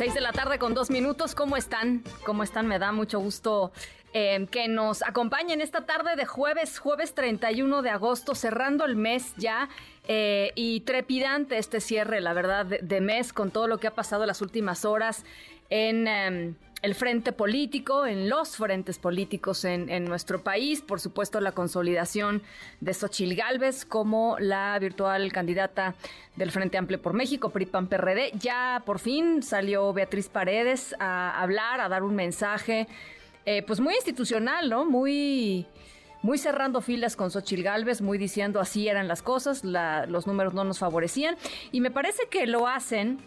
Seis de la tarde con dos minutos. ¿Cómo están? ¿Cómo están? Me da mucho gusto eh, que nos acompañen esta tarde de jueves, jueves 31 de agosto, cerrando el mes ya. Eh, y trepidante este cierre, la verdad, de, mes con todo lo que ha pasado las últimas horas en... Em, el frente político, en los frentes políticos en, nuestro país, por supuesto la consolidación de Xochil Gálvez como la virtual candidata del Frente Amplio por México, PRIPAN PRD. Ya por fin salió Beatriz Paredes a hablar, a dar un mensaje, eh, pues muy institucional, ¿no? Muy muy cerrando filas con Xochil Gálvez, muy diciendo así eran las cosas, los números no nos favorecían. Y me parece que lo hacen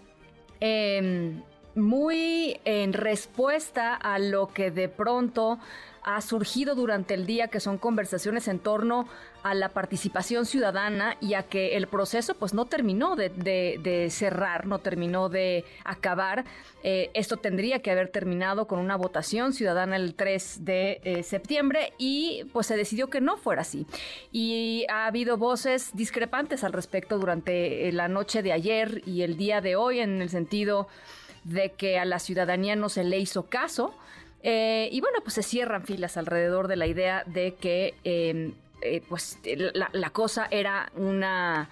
eh, muy en respuesta a lo que de pronto ha surgido durante el día, que son conversaciones en torno a la participación ciudadana y a que el proceso pues no terminó de, cerrar, no terminó de acabar. Eh, esto tendría que haber terminado con una votación ciudadana el 3 de eh, septiembre y pues se decidió que no fuera así. Y ha habido voces discrepantes al respecto durante la noche de ayer y el día de hoy en el sentido de que a la ciudadanía no se le hizo caso. Eh, y bueno, pues se cierran filas alrededor de la idea de que em, eh, pues la, cosa era una...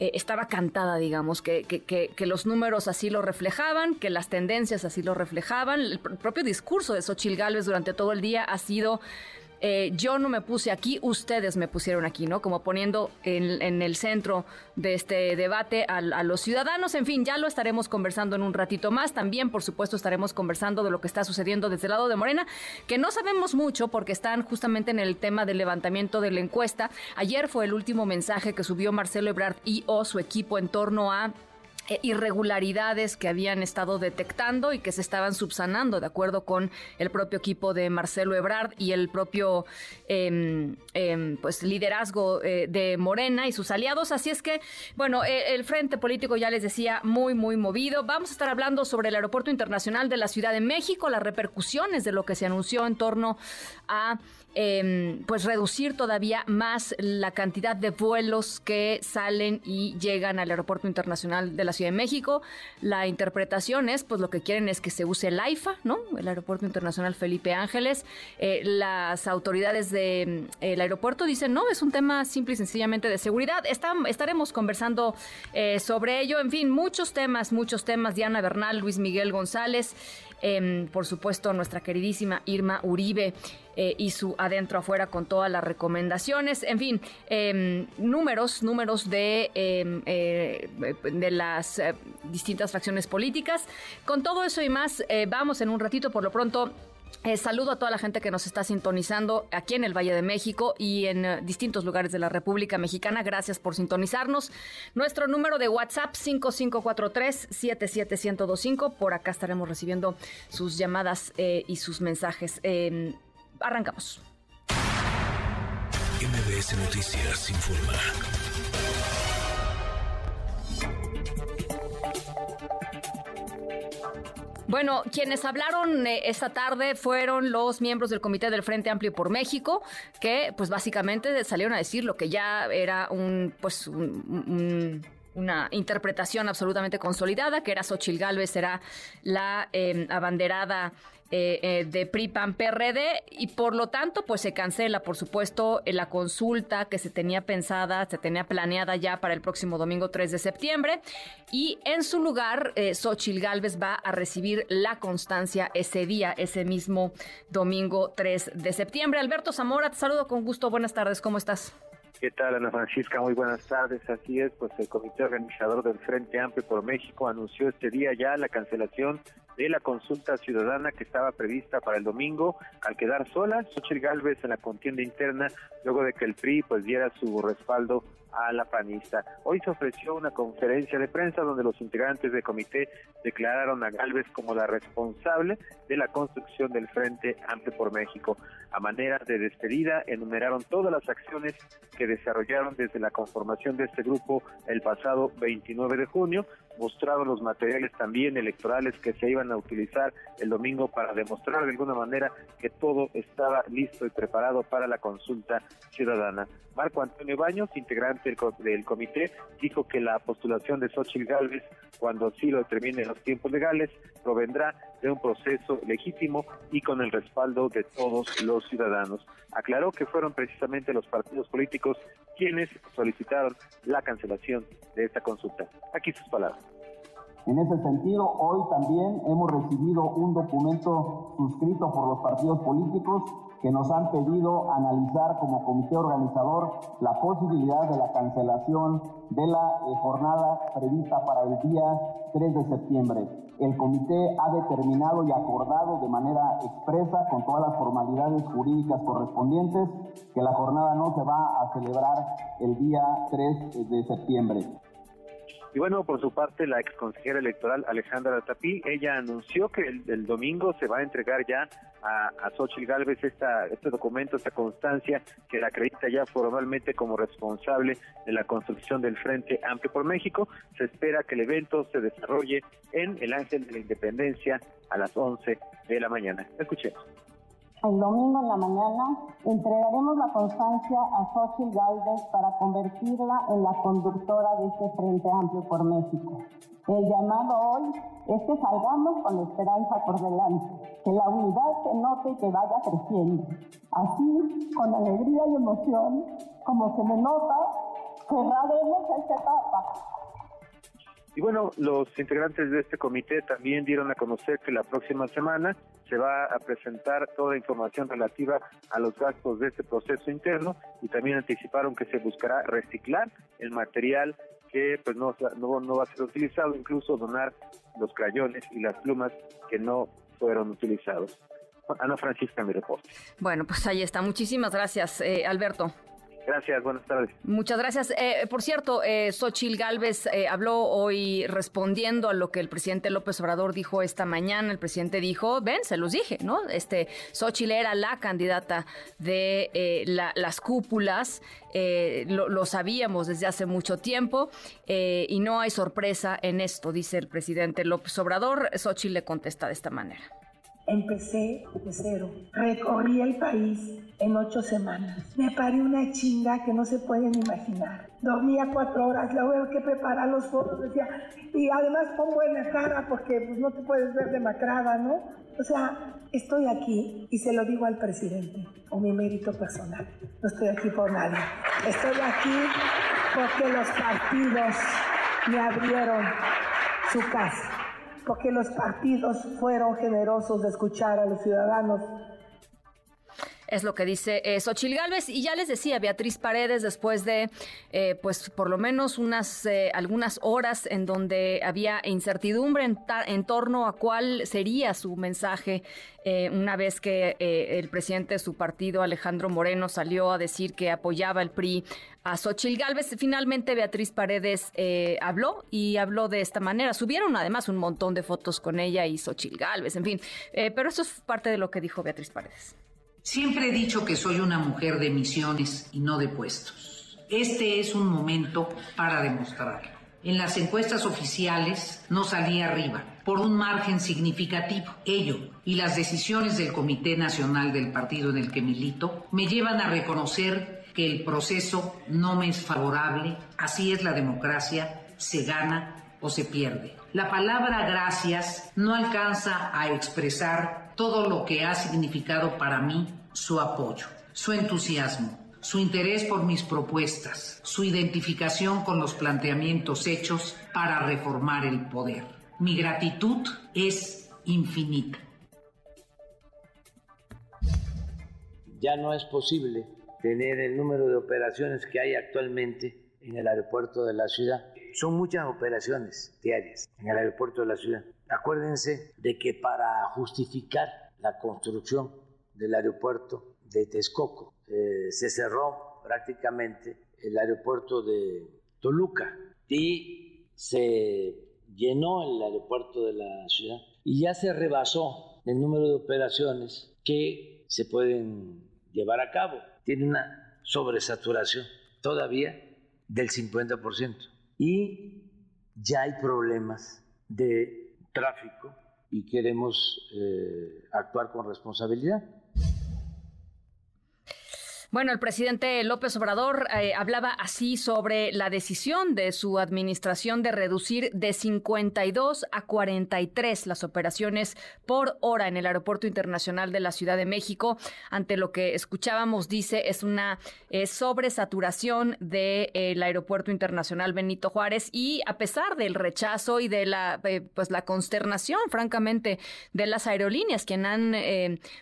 Eh, estaba cantada, digamos, que, que, que, los números así lo reflejaban, que las tendencias así lo reflejaban. El, propio discurso de Xochil Gálvez durante todo el día ha sido eh, yo no me puse aquí, ustedes me pusieron aquí, ¿no? Como poniendo en, el centro de este debate a, los ciudadanos. En fin, ya lo estaremos conversando en un ratito más. También, por supuesto, estaremos conversando de lo que está sucediendo desde el lado de Morena, que no sabemos mucho porque están justamente en el tema del levantamiento de la encuesta. Ayer fue el último mensaje que subió Marcelo Ebrard y o su equipo en torno a irregularidades que habían estado detectando y que se estaban subsanando, de acuerdo con el propio equipo de Marcelo Ebrard y el propio em, em, pues liderazgo eh, de Morena y sus aliados. Así es que, bueno, eh, el frente político ya les decía muy, muy movido. Vamos a estar hablando sobre el Aeropuerto Internacional de la Ciudad de México, las repercusiones de lo que se anunció en torno a Em, pues reducir todavía más la cantidad de vuelos que salen y llegan al Aeropuerto Internacional de la Ciudad de México. La interpretación es, pues lo que quieren es que se use el AIFA, ¿no? El Aeropuerto Internacional Felipe Ángeles. Eh, las autoridades del em, aeropuerto dicen, no, es un tema simple y sencillamente de seguridad. estaremos conversando eh, sobre ello. En fin, muchos temas, muchos temas. Diana Bernal, Luis Miguel González. Em, por supuesto, nuestra queridísima Irma Uribe eh, y su adentro afuera con todas las recomendaciones. En fin, em, números, números de, em, eh, de las eh, distintas facciones políticas. Con todo eso y más, vamos en un ratito, por lo pronto. Eh, saludo a toda la gente que nos está sintonizando aquí en el Valle de México y en eh, distintos lugares de la República Mexicana. Gracias por sintonizarnos. Nuestro número de WhatsApp 5543-77125. Por acá estaremos recibiendo sus llamadas eh, y sus mensajes. Em, arrancamos. MBS Noticias informa. Bueno, quienes hablaron eh, esta tarde fueron los miembros del Comité del Frente Amplio por México, que pues básicamente salieron a decir lo que ya era un pues un una interpretación absolutamente consolidada, que era Xochil Gálvez, era la em, abanderada eh, eh, de PRI-PAN PRD y por lo tanto pues se cancela por supuesto la consulta que se tenía pensada, se tenía planeada ya para el próximo domingo 3 de septiembre y en su lugar eh, Xochil Gálvez va a recibir la constancia ese día, ese mismo domingo 3 de septiembre. Alberto Zamora, te saludo con gusto, buenas tardes, ¿cómo estás? ¿Qué tal, Ana Francisca? Muy buenas tardes. Así es, pues el Comité Organizador del Frente Amplio por México anunció este día ya la cancelación de la consulta ciudadana que estaba prevista para el domingo, al quedar sola Xochitl Gálvez en la contienda interna, luego de que el PRI pues diera su respaldo a la panista. Hoy se ofreció una conferencia de prensa donde los integrantes del comité declararon a Galvez como la responsable de la construcción del Frente Amplio por México. A manera de despedida, enumeraron todas las acciones que desarrollaron desde la conformación de este grupo el pasado 29 de junio, mostraron los materiales también electorales que se iban a utilizar el domingo para demostrar de alguna manera que todo estaba listo y preparado para la consulta ciudadana. Marco Antonio Baños, integrante del, comité, dijo que la postulación de Xochitl Gálvez, cuando así lo determinen los tiempos legales, provendrá de un proceso legítimo y con el respaldo de todos los ciudadanos. Aclaró que fueron precisamente los partidos políticos quienes solicitaron la cancelación de esta consulta. Aquí sus palabras. En ese sentido, hoy también hemos recibido un documento suscrito por los partidos políticos que nos han pedido analizar como comité organizador la posibilidad de la cancelación de la eh, jornada prevista para el día 3 de septiembre. El comité ha determinado y acordado de manera expresa con todas las formalidades jurídicas correspondientes que la jornada no se va a celebrar el día 3 de septiembre. Y bueno, por su parte, la ex consejera electoral Alejandra Tapí, ella anunció que el, domingo se va a entregar ya a, a Xochitl Gálvez esta, este documento, esta constancia que la acredita ya formalmente como responsable de la construcción del Frente Amplio por México. Se espera que el evento se desarrolle en el Ángel de la Independencia a las 11 de la mañana. Escuchemos. El domingo en la mañana entregaremos la constancia a Xochitl Galvez para convertirla en la conductora de este Frente Amplio por México. El llamado hoy es que salgamos con esperanza por delante, que la unidad se note y que vaya creciendo. Así, con alegría y emoción, como se me nota, cerraremos esta etapa y bueno, los integrantes de este comité también dieron a conocer que la próxima semana se va a presentar toda información relativa a los gastos de este proceso interno y también anticiparon que se buscará reciclar el material que pues no, no, va a ser utilizado, incluso donar los crayones y las plumas que no fueron utilizados. Ana Francisca, mi reporte. Bueno, pues ahí está. Muchísimas gracias, eh, Alberto. Gracias, buenas tardes. Muchas gracias. Eh, por cierto, eh, Xochil Gálvez eh, habló hoy respondiendo a lo que el presidente López Obrador dijo esta mañana. El presidente dijo, ven, se los dije, ¿no? Este, Xochil era la candidata de eh, las cúpulas, lo, lo, sabíamos desde hace mucho tiempo y no hay sorpresa en esto, dice el presidente López Obrador. Xochil le contesta de esta manera. Empecé de cero. Recorrí el país en ocho semanas. Me paré una chinga que no se pueden imaginar. Dormía cuatro horas, luego que preparar los fotos, decía, y además pongo buena cara porque pues, no te puedes ver demacrada, ¿no? O sea, estoy aquí y se lo digo al presidente, con mi mérito personal. No estoy aquí por nadie. Estoy aquí porque los partidos me abrieron su casa porque los partidos fueron generosos de escuchar a los ciudadanos es lo que dice eh, Xochil Gálvez. Y ya les decía, Beatriz Paredes, después de, eh, pues, por lo menos unas, eh, algunas horas en donde había incertidumbre en, torno a cuál sería su mensaje, eh, una vez que el presidente de su partido, Alejandro Moreno, salió a decir que apoyaba el PRI a Xochil Gálvez, finalmente Beatriz Paredes habló y habló de esta manera. Subieron además un montón de fotos con ella y Xochil Gálvez, en fin. pero eso es parte de lo que dijo Beatriz Paredes. Siempre he dicho que soy una mujer de misiones y no de puestos. Este es un momento para demostrarlo. En las encuestas oficiales no salí arriba, por un margen significativo. Ello y las decisiones del Comité Nacional del partido en el que milito me llevan a reconocer que el proceso no me es favorable. Así es la democracia, se gana o se pierde. La palabra gracias no alcanza a expresar todo lo que ha significado para mí su apoyo, su entusiasmo, su interés por mis propuestas, su identificación con los planteamientos hechos para reformar el poder. Mi gratitud es infinita. Ya no es posible tener el número de operaciones que hay actualmente en el aeropuerto de la ciudad. Son muchas operaciones diarias en el aeropuerto de la ciudad. Acuérdense de que para justificar la construcción del aeropuerto de Texcoco. Eh, se cerró prácticamente el aeropuerto de Toluca y se llenó el aeropuerto de la ciudad y ya se rebasó el número de operaciones que se pueden llevar a cabo. Tiene una sobresaturación todavía del 50% y ya hay problemas de tráfico y queremos eh, actuar con responsabilidad. Bueno, el presidente López Obrador eh, hablaba así sobre la decisión de su administración de reducir de 52 a 43 las operaciones por hora en el Aeropuerto Internacional de la Ciudad de México. Ante lo que escuchábamos, dice, es una eh, sobresaturación del de, Aeropuerto Internacional Benito Juárez y a pesar del rechazo y de la, eh, pues, la consternación, francamente, de las aerolíneas, quien han,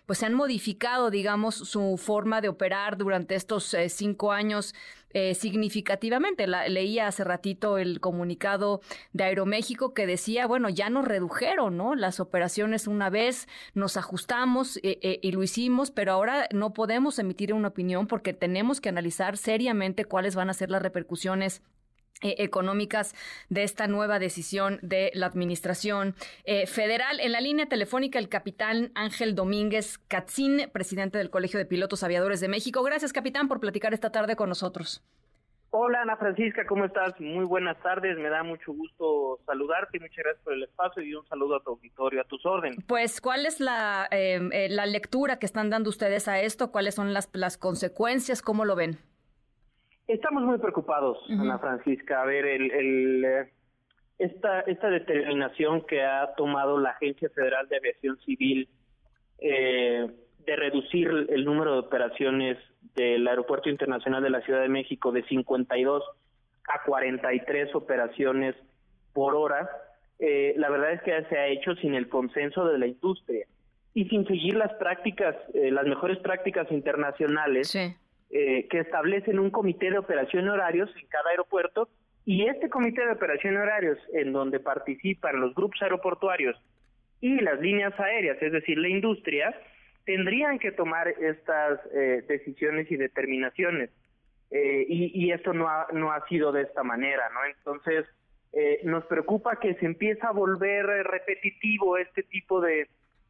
pues, se han modificado, digamos, su forma de operar durante estos eh, cinco años eh, significativamente. leía hace ratito el comunicado de Aeroméxico que decía, bueno, ya nos redujeron, ¿no? Las operaciones una vez, nos ajustamos eh, y lo hicimos, pero ahora no podemos emitir una opinión porque tenemos que analizar seriamente cuáles van a ser las repercusiones eh, económicas de esta nueva decisión de la Administración eh, Federal. En la línea telefónica, el capitán Ángel Domínguez Catzín, presidente del Colegio de Pilotos Aviadores de México. Gracias, capitán, por platicar esta tarde con nosotros. Hola, Ana Francisca, ¿cómo estás? Muy buenas tardes, me da mucho gusto saludarte, muchas gracias por el espacio y un saludo a tu auditorio, a tus órdenes. Pues, ¿cuál es la, eh, la lectura que están dando ustedes a esto? ¿Cuáles son las, las consecuencias? ¿Cómo lo ven? Estamos muy preocupados, Ana Francisca. A ver, el, eh, esta, esta determinación que ha tomado la Agencia Federal de Aviación Civil eh, de reducir el número de operaciones del Aeropuerto Internacional de la Ciudad de México de 52 a 43 operaciones por hora, eh, la verdad es que se ha hecho sin el consenso de la industria y sin seguir las prácticas, las mejores prácticas internacionales. Sí eh, que establecen un comité de operación horarios en cada aeropuerto y este comité de operación horarios en donde participan los grupos aeroportuarios y las líneas aéreas, es decir, la industria, tendrían que tomar estas eh, decisiones y determinaciones. Eh, y, esto no ha, no ha sido de esta manera, ¿no? Entonces, nos preocupa que se empieza a volver repetitivo este tipo de,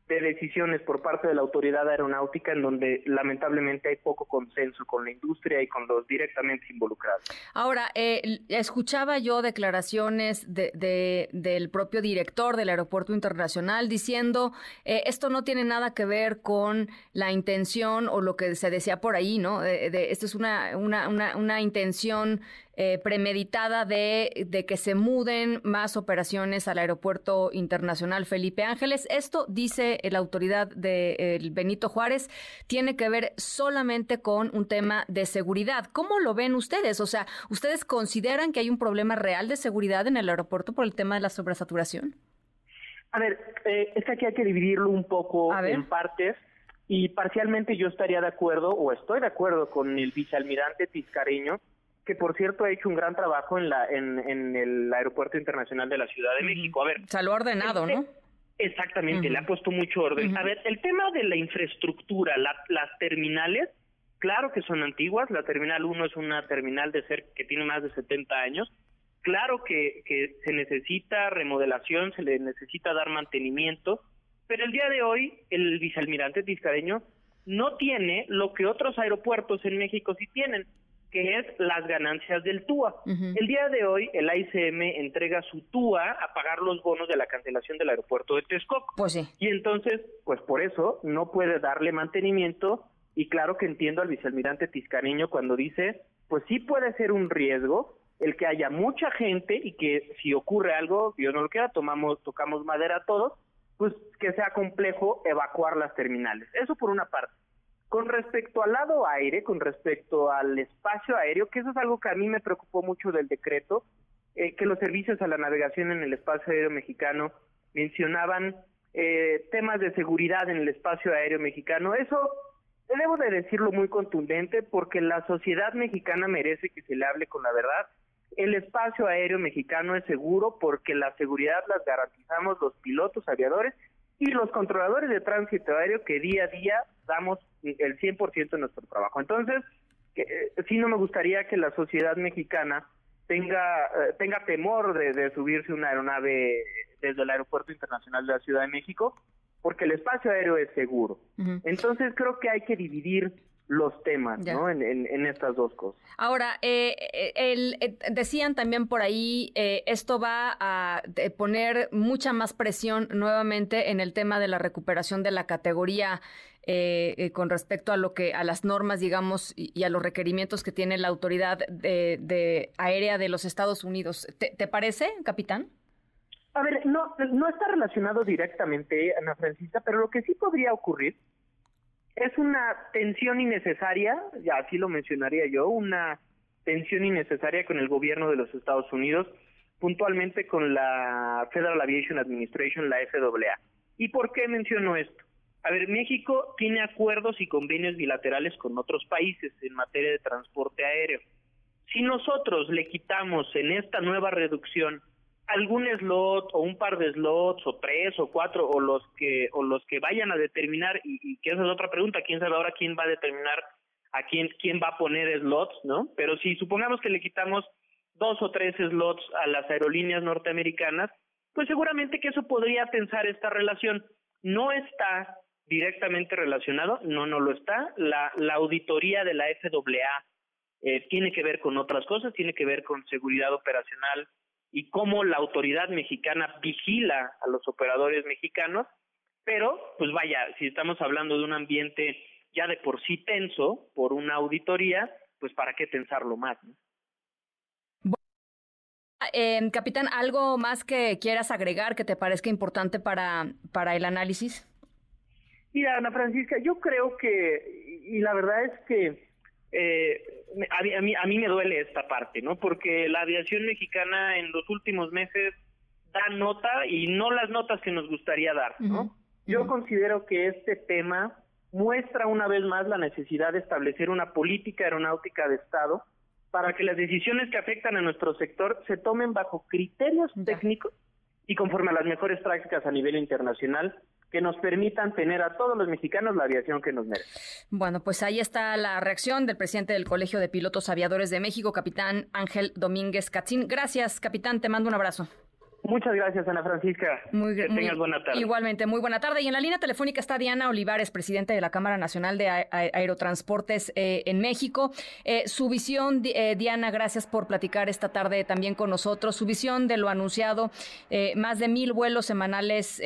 de decisiones por parte de la autoridad aeronáutica en donde lamentablemente hay poco consenso con la industria y con los directamente involucrados. Ahora, eh, escuchaba yo declaraciones de, del propio director del Aeropuerto Internacional diciendo eh, esto no tiene nada que ver con la intención o lo que se decía por ahí, ¿no? De, esto es una, una, una, una intención eh, premeditada de, de, que se muden más operaciones al Aeropuerto Internacional Felipe Ángeles. Esto, dice la autoridad de Benito Juárez, tiene que ver solamente con un tema de seguridad. ¿Cómo lo ven ustedes? O sea, ¿ustedes consideran que hay un problema real de seguridad en el aeropuerto por el tema de la sobresaturación? A ver, eh, es que aquí hay que dividirlo un poco en partes y parcialmente yo estaría de acuerdo o estoy de acuerdo con el vicealmirante Tiscareño que por cierto ha hecho un gran trabajo en la en, el Aeropuerto Internacional de la Ciudad de México. A ver, salió ordenado, ¿no? Exactamente, le ha puesto mucho orden. A ver, el tema de la infraestructura, las terminales, claro que son antiguas, la Terminal 1 es una terminal de ser que tiene más de 70 años, claro que, que se necesita remodelación, se le necesita dar mantenimiento, pero el día de hoy el vicealmirante Tiscareño no tiene lo que otros aeropuertos en México sí tienen, que es las ganancias del TUA. El día de hoy el ICM entrega su TUA a pagar los bonos de la cancelación del aeropuerto de Texcoco. Pues sí. Y entonces, pues por eso no puede darle mantenimiento y claro que entiendo al vicealmirante Tiscareño cuando dice, pues sí puede ser un riesgo el que haya mucha gente y que si ocurre algo, Dios no lo quiera, tomamos, tocamos madera todos, pues que sea complejo evacuar las terminales. Eso por una parte. Con respecto al lado aire, con respecto al espacio aéreo, que eso es algo que a mí me preocupó mucho del decreto, eh, que los servicios a la navegación en el espacio aéreo mexicano mencionaban eh, temas de seguridad en el espacio aéreo mexicano. Eso debo de decirlo muy contundente porque la sociedad mexicana merece que se le hable con la verdad. El espacio aéreo mexicano es seguro porque la seguridad las garantizamos los pilotos aviadores y los controladores de tránsito aéreo que día a día damos el 100% de nuestro trabajo. Entonces, que eh, sí no me gustaría que la sociedad mexicana tenga eh, tenga temor de, subirse una aeronave desde el Aeropuerto Internacional de la Ciudad de México, porque el espacio aéreo es seguro. Entonces creo que hay que dividir los temas, ¿no? En, estas dos cosas. Ahora, eh, eh, el, eh, decían también por ahí, esto va a poner mucha más presión nuevamente en el tema de la recuperación de la categoría con respecto a lo que a las normas, digamos, y, a los requerimientos que tiene la autoridad de, aérea de los Estados Unidos. ¿Te, ¿Te, parece, capitán? A ver, no, no está relacionado directamente, Ana Francisca, pero lo que sí podría ocurrir es una tensión innecesaria, ya así lo mencionaría yo, una tensión innecesaria con el gobierno de los Estados Unidos, puntualmente con la Federal Aviation Administration, la FAA. ¿Y por qué menciono esto? A ver, México tiene acuerdos y convenios bilaterales con otros países en materia de transporte aéreo. Si nosotros le quitamos en esta nueva reducción algún slot o un par de slots o tres o cuatro o los que o los que vayan a determinar y, que esa es otra pregunta quién sabe ahora quién va a determinar a quién quién va a poner slots no pero si supongamos que le quitamos dos o tres slots a las aerolíneas norteamericanas pues seguramente que eso podría tensar esta relación. No está directamente relacionado no no lo está. La la auditoría de la FAA eh, tiene que ver con otras cosas tiene que ver con seguridad operacional y cómo la autoridad mexicana vigila a los operadores mexicanos, pero pues vaya, si estamos hablando de un ambiente ya de por sí tenso por una auditoría, pues para qué tensarlo más. Eh, capitán, ¿algo más que quieras agregar que te parezca importante para, para el análisis? Mira, Ana Francisca, yo creo que, y la verdad es que eh, a, mí, a mí me duele esta parte, ¿no? Porque la aviación mexicana en los últimos meses da nota y no las notas que nos gustaría dar, ¿no? Yo considero que este tema muestra una vez más la necesidad de establecer una política aeronáutica de Estado para que las decisiones que afectan a nuestro sector se tomen bajo criterios técnicos y conforme a las mejores prácticas a nivel internacional que nos permitan tener a todos los mexicanos la aviación que nos merece. Bueno, pues ahí está la reacción del presidente del Colegio de Pilotos Aviadores de México, capitán Ángel Domínguez Catzín. Gracias, capitán, te mando un abrazo. Muchas gracias, Ana Francisca. Muy, que tengas buena tarde. Igualmente, muy buena tarde. Y en la línea telefónica está Diana Olivares, presidente de la Cámara Nacional de Aerotransportes eh, en México. Eh, su visión, eh, Diana, gracias por platicar esta tarde también con nosotros. Su visión de lo anunciado, más de mil vuelos semanales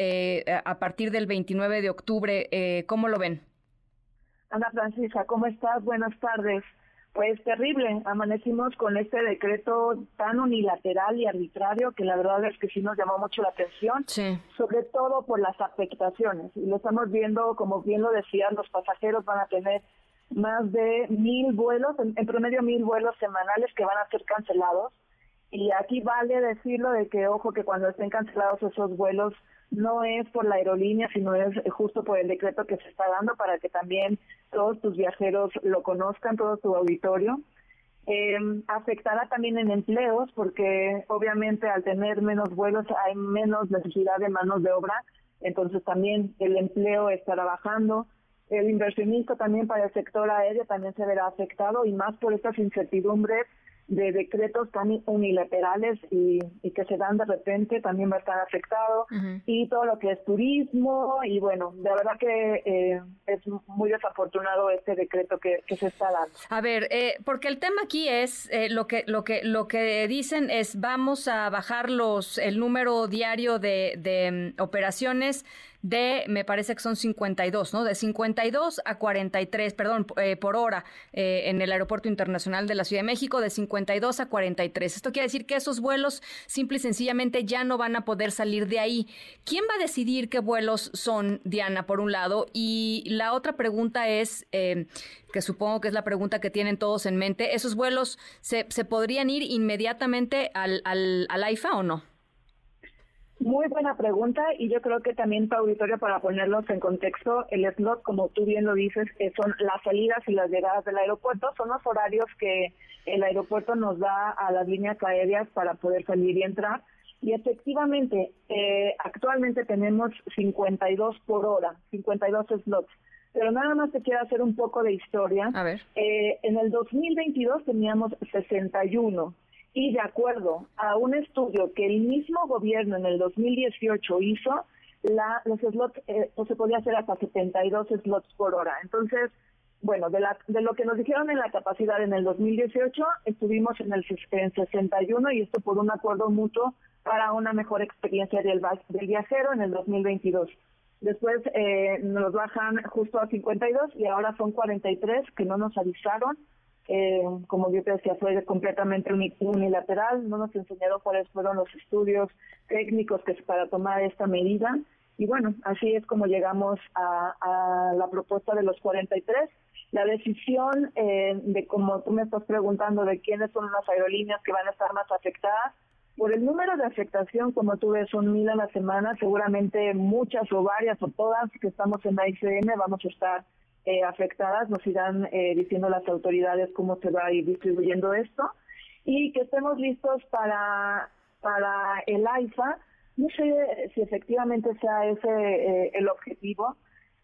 a partir del 29 de octubre. ¿Cómo lo ven? Ana Francisca, ¿cómo estás? Buenas tardes. Pues terrible, amanecimos con este decreto tan unilateral y arbitrario que la verdad es que sí nos llamó mucho la atención, sobre todo por las afectaciones. Y lo estamos viendo, como bien lo decían, los pasajeros van a tener más de mil vuelos, en, en promedio mil vuelos semanales que van a ser cancelados. Y aquí vale decirlo de que, ojo, que cuando estén cancelados esos vuelos, no es por la aerolínea, sino es justo por el decreto que se está dando para que también todos tus viajeros lo conozcan, todo tu auditorio. Eh, afectará también en empleos porque obviamente al tener menos vuelos hay menos necesidad de manos de obra, entonces también el empleo estará bajando. El inversionista también para el sector aéreo también se verá afectado y más por estas incertidumbres de decretos tan unilaterales y, que se dan de repente también va a estar afectado y todo lo que es turismo y bueno, de verdad que eh, es muy desafortunado este decreto que, se está dando. A ver, eh, porque el tema aquí es eh, lo que lo que lo que dicen es vamos a bajar los el número diario de, de mm, operaciones de, me parece que son 52, ¿no? De 52 a 43, perdón, eh, por hora eh, en el Aeropuerto Internacional de la Ciudad de México, de 52 a 43. Esto quiere decir que esos vuelos simple y sencillamente ya no van a poder salir de ahí. ¿Quién va a decidir qué vuelos son, Diana, por un lado? Y la otra pregunta es, eh, que supongo que es la pregunta que tienen todos en mente, ¿esos vuelos se, se podrían ir inmediatamente al, al, al AIFA o no? Muy buena pregunta y yo creo que también para auditorio para ponerlos en contexto, el slot, como tú bien lo dices, son las salidas y las llegadas del aeropuerto, son los horarios que el aeropuerto nos da a las líneas aéreas para poder salir y entrar. Y efectivamente, eh, actualmente tenemos 52 por hora, 52 slots. pero nada más te quiero hacer un poco de historia. A ver. Eh, en el 2022 teníamos 61 y de acuerdo a un estudio que el mismo gobierno en el 2018 hizo, la, los slots eh, pues se podía hacer hasta 72 slots por hora. Entonces, bueno, de, la, de lo que nos dijeron en la capacidad en el 2018, estuvimos en el en 61 y esto por un acuerdo mutuo para una mejor experiencia del, del viajero en el 2022. Después eh, nos bajan justo a 52 y ahora son 43 que no nos avisaron. Eh, como yo te decía, fue completamente unilateral. No nos enseñaron cuáles fueron los estudios técnicos que para tomar esta medida. Y bueno, así es como llegamos a, a la propuesta de los 43. La decisión eh, de, como tú me estás preguntando, de quiénes son las aerolíneas que van a estar más afectadas, por el número de afectación, como tú ves, son mil a la semana, seguramente muchas o varias o todas que estamos en la ICM vamos a estar eh, afectadas, nos irán eh, diciendo las autoridades cómo se va a ir distribuyendo esto y que estemos listos para, para el AIFA. No sé si efectivamente sea ese eh, el objetivo.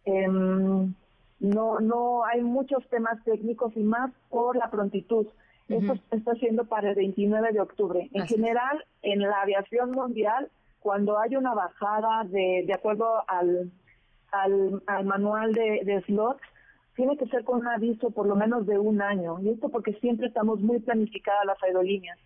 Em, no, no hay muchos temas técnicos y más por la prontitud. Esto está siendo para el 29 de octubre. En general, en la aviación mundial, cuando hay una bajada de, de acuerdo al, al, manual de, de slots, tiene que ser con un aviso por lo menos de un año. Y esto porque siempre estamos muy planificadas las aerolíneas.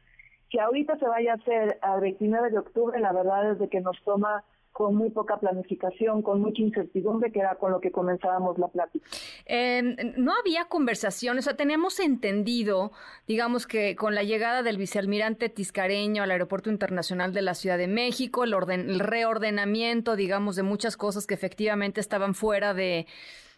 Que ahorita se vaya a hacer al 29 de octubre, la verdad es de que nos toma con muy poca planificación, con mucha incertidumbre, que era con lo que comenzábamos la plática. Em, no había conversaciones, o sea, teníamos entendido, digamos que con la llegada del vicealmirante Tiscareño al Aeropuerto Internacional de la Ciudad de México, el, orden, el reordenamiento, digamos, de muchas cosas que efectivamente estaban fuera de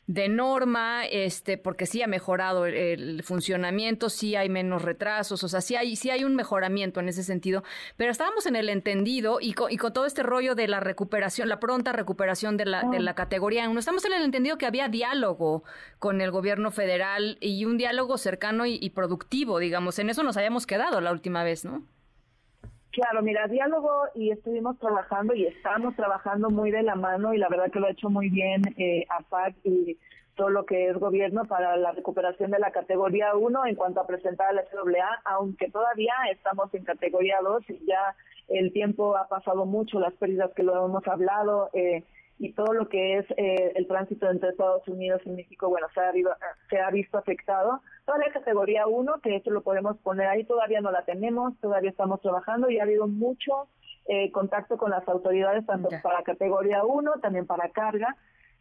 de norma, este, porque sí ha mejorado el, funcionamiento, sí hay menos retrasos, o sea, sí hay, sí hay un mejoramiento en ese sentido, pero estábamos en el entendido y con, y con todo este rollo de la recuperación, la pronta recuperación de la, de la categoría no estamos en el entendido que había diálogo con el gobierno federal y un diálogo cercano y, y productivo, digamos, en eso nos habíamos quedado la última vez, ¿no? Claro, mira, diálogo y estuvimos trabajando y estamos trabajando muy de la mano y la verdad que lo ha hecho muy bien eh, APAC y todo lo que es gobierno para la recuperación de la categoría 1 en cuanto a presentar la SWA, aunque todavía estamos en categoría 2 y ya el tiempo ha pasado mucho, las pérdidas que lo hemos hablado, eh, y todo lo que es eh, el tránsito entre Estados Unidos y México, bueno, se ha, se ha visto afectado. Toda la categoría 1, que esto lo podemos poner ahí, todavía no la tenemos, todavía estamos trabajando y ha habido mucho eh, contacto con las autoridades, tanto para categoría 1, también para carga.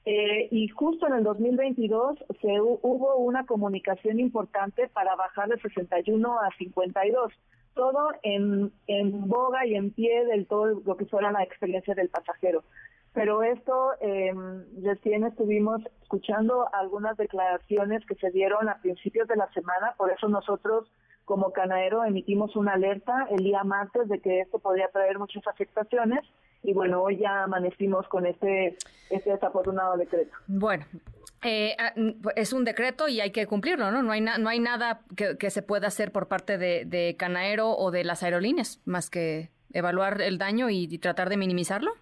Eh, y justo en el 2022 se hubo una comunicación importante para bajar de 61 a 52 todo en, en boga y en pie del todo lo que fuera la experiencia del pasajero. Pero esto, eh, recién estuvimos escuchando algunas declaraciones que se dieron a principios de la semana, por eso nosotros como Canaero emitimos una alerta el día martes de que esto podría traer muchas afectaciones y bueno, hoy ya amanecimos con este, este desafortunado decreto. Bueno, eh, ah, es un decreto y hay que cumplirlo, ¿no? No hay, no hay nada que, se pueda hacer por parte de, de, Canaero o de las aerolíneas más que evaluar el daño y tratar de minimizarlo.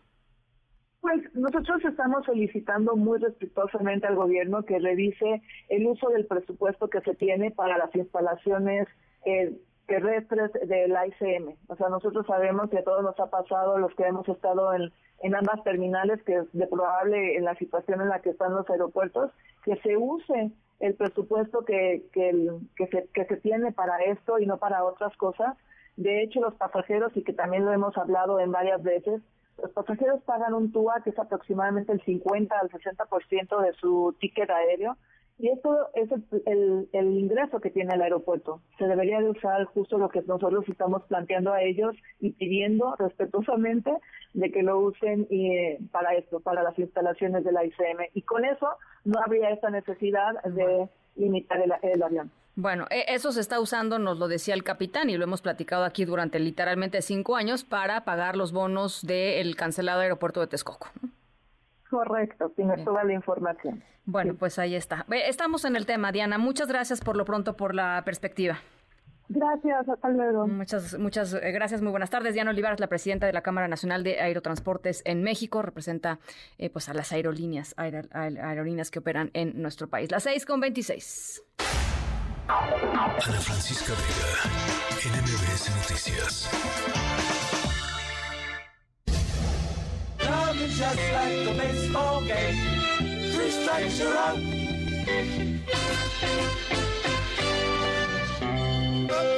Nosotros estamos solicitando muy respetuosamente al gobierno que revise el uso del presupuesto que se tiene para las instalaciones eh, terrestres del ICM. O sea, nosotros sabemos que a todos nos ha pasado, los que hemos estado en, en ambas terminales, que es de probable en la situación en la que están los aeropuertos, que se use el presupuesto que, que, que, se, que se tiene para esto y no para otras cosas. De hecho, los pasajeros, y que también lo hemos hablado en varias veces, los pasajeros pagan un TUA que es aproximadamente el 50 al 60% de su ticket aéreo y esto es el, el, ingreso que tiene el aeropuerto. Se debería de usar justo lo que nosotros estamos planteando a ellos y pidiendo respetuosamente de que lo usen eh, para esto, para las instalaciones de la ICM. Y con eso no habría esta necesidad de limitar el avión. Bueno, e, eso se está usando, nos lo decía el capitán, y lo hemos platicado aquí durante literalmente cinco años para pagar los bonos del cancelado aeropuerto de Texcoco. Correcto, tiene toda la información. Bueno, pues ahí está. Estamos en el tema, Diana. Muchas gracias por lo pronto por la perspectiva. Gracias, hasta luego. Muchas, muchas eh, gracias, muy buenas tardes. Diana Olivares, la presidenta de la Cámara Nacional de Aerotransportes en México, representa eh, pues a las aerolíneas, aerolíneas que operan en nuestro país. Las 6 con 26. Ana Francisca Vega, NMBS Noticias.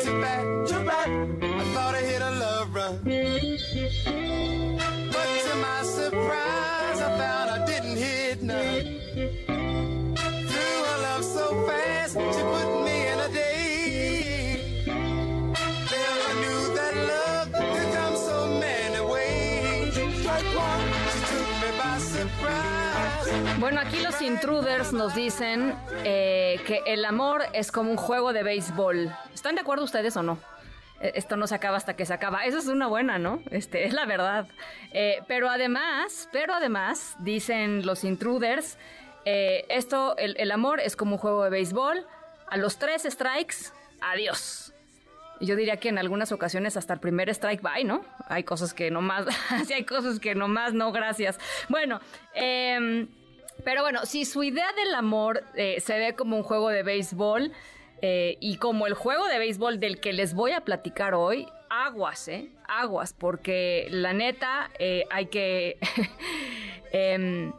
Too bad, too bad. I thought I hit a love run. Bueno, aquí los intruders nos dicen eh, que el amor es como un juego de béisbol. ¿Están de acuerdo ustedes o no? E, esto no se acaba hasta que se acaba. Eso es una buena, ¿no? Este, es la verdad. Eh, pero además, pero además, dicen los intruders, eh, esto, el, amor es como un juego de béisbol. A los tres strikes, adiós. Yo diría que en algunas ocasiones hasta el primer strike bye, ¿no? Hay cosas que no más, sí hay cosas que no más, no, gracias. Bueno, eh, pero bueno, si su idea del amor eh, se ve como un juego de béisbol eh, y como el juego de béisbol del que les voy a platicar hoy, aguas, ¿eh? Aguas, porque la neta eh, hay que... eh,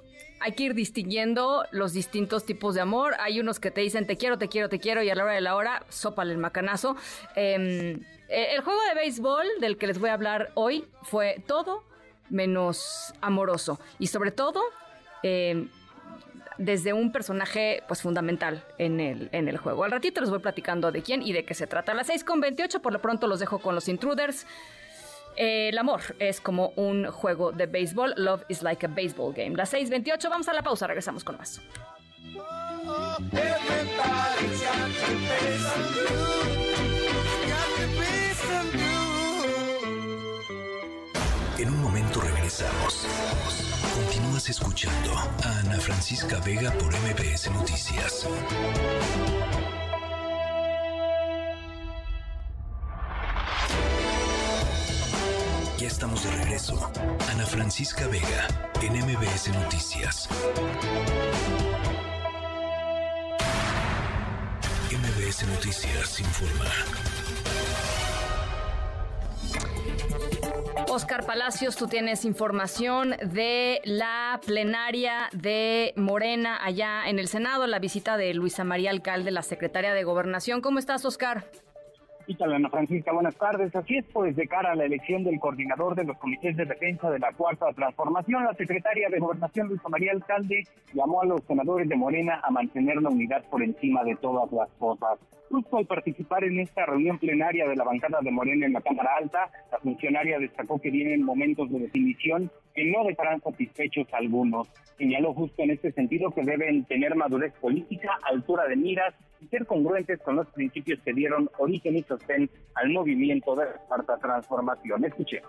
hay que ir distinguiendo los distintos tipos de amor. Hay unos que te dicen te quiero, te quiero, te quiero y a la hora de la hora, sópale el macanazo. Eh, el juego de béisbol del que les voy a hablar hoy fue todo menos amoroso y sobre todo eh, desde un personaje pues fundamental en el, en el juego. Al ratito les voy platicando de quién y de qué se trata. A las 6 con 28, por lo pronto los dejo con los intruders. Eh, el amor es como un juego de béisbol. Love is like a baseball game. Las 6:28, vamos a la pausa, regresamos con más. En un momento regresamos. Continúas escuchando a Ana Francisca Vega por MBS Noticias. Ya estamos de regreso. Ana Francisca Vega en MBS Noticias. MBS Noticias informa. Oscar Palacios, tú tienes información de la plenaria de Morena allá en el Senado, la visita de Luisa María Alcalde, la secretaria de Gobernación. ¿Cómo estás, Oscar? ¿Qué tal, Ana Francisca? Buenas tardes. Así es, pues de cara a la elección del coordinador de los comités de defensa de la Cuarta Transformación, la secretaria de Gobernación, Luisa María Alcalde, llamó a los senadores de Morena a mantener la unidad por encima de todas las cosas. Justo al participar en esta reunión plenaria de la bancada de Morena en la Cámara Alta, la funcionaria destacó que vienen momentos de definición que no dejarán satisfechos a algunos. Señaló justo en este sentido que deben tener madurez política, altura de miras y ser congruentes con los principios que dieron origen y sostén al movimiento de la cuarta transformación. Escuche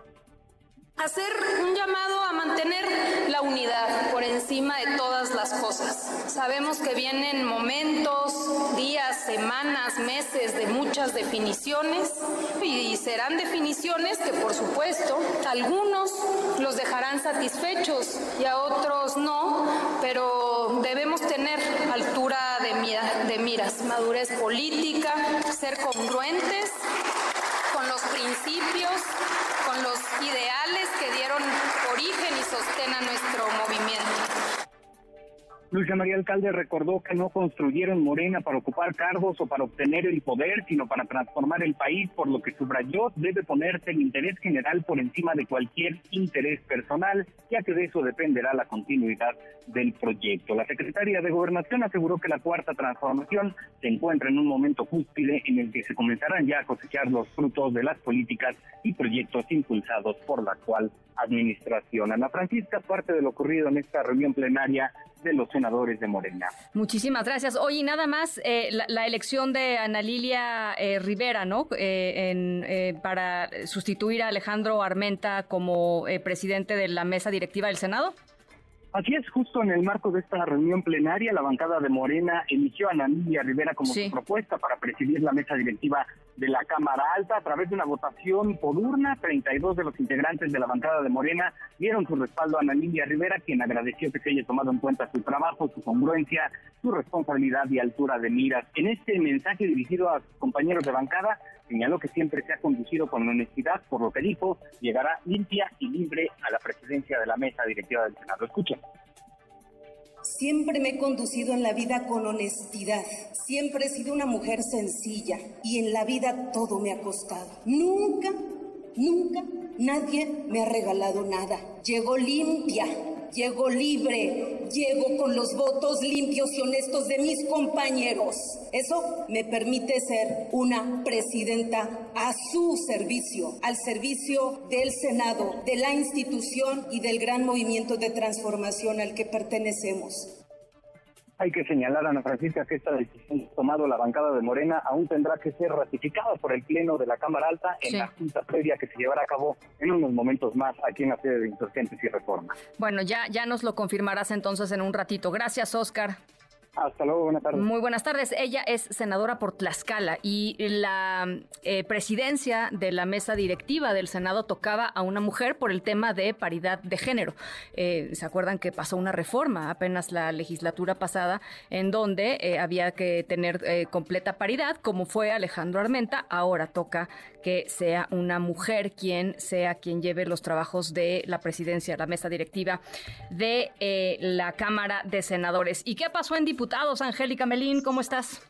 hacer un llamado a mantener la unidad por encima de todas las cosas. Sabemos que vienen momentos, días, semanas, meses de muchas definiciones y serán definiciones que por supuesto algunos los dejarán satisfechos y a otros no, pero debemos tener altura de, mira, de miras, madurez política, ser congruentes con los principios, con los ideales que dieron origen y sostén a nuestro movimiento. Luisa María Alcalde recordó que no construyeron Morena para ocupar cargos o para obtener el poder, sino para transformar el país, por lo que subrayó debe ponerse el interés general por encima de cualquier interés personal, ya que de eso dependerá la continuidad del proyecto. La secretaria de Gobernación aseguró que la cuarta transformación se encuentra en un momento cúspide en el que se comenzarán ya a cosechar los frutos de las políticas y proyectos impulsados por la actual administración. Ana Francisca, parte de lo ocurrido en esta reunión plenaria de los senadores de Morena. Muchísimas gracias. Oye, nada más eh, la, la, elección de Ana Lilia eh, Rivera, ¿no? Eh, en, eh, para sustituir a Alejandro Armenta como presidente de la mesa directiva del Senado. Así es, justo en el marco de esta reunión plenaria, la bancada de Morena eligió a Ana Lilia Rivera como sí. su propuesta para presidir la mesa directiva de la Cámara Alta a través de una votación por urna. 32 de los integrantes de la bancada de Morena dieron su respaldo a Ana Rivera, quien agradeció que se haya tomado en cuenta su trabajo, su congruencia, su responsabilidad y altura de miras. En este mensaje dirigido a sus compañeros de bancada, señaló que siempre se ha conducido con honestidad, por lo que dijo, llegará limpia y libre a la presidencia de la mesa directiva del Senado. Escuchen. Siempre me he conducido en la vida con honestidad. Siempre he sido una mujer sencilla y en la vida todo me ha costado. Nunca, nunca nadie me ha regalado nada. Llego limpia Llego libre, llego con los votos limpios y honestos de mis compañeros. Eso me permite ser una presidenta a su servicio, al servicio del Senado, de la institución y del gran movimiento de transformación al que pertenecemos. Hay que señalar, Ana Francisca, que esta decisión tomado la bancada de Morena aún tendrá que ser ratificada por el Pleno de la Cámara Alta en la junta previa que se llevará a cabo en unos momentos más aquí en la sede de Insurgentes y Reforma. Bueno, ya, ya nos lo confirmarás entonces en un ratito. Gracias, Oscar. Hasta luego, buenas tardes. Muy buenas tardes. Ella es senadora por Tlaxcala y la eh, presidencia de la mesa directiva del Senado tocaba a una mujer por el tema de paridad de género. Eh, ¿Se acuerdan que pasó una reforma apenas la legislatura pasada en donde eh, había que tener completa paridad, como fue Alejandro Armenta? Ahora toca que sea una mujer quien sea quien lleve los trabajos de la presidencia, la mesa directiva de la Cámara de Senadores. ¿Y qué pasó en diputados. Angélica Melín, ¿cómo estás?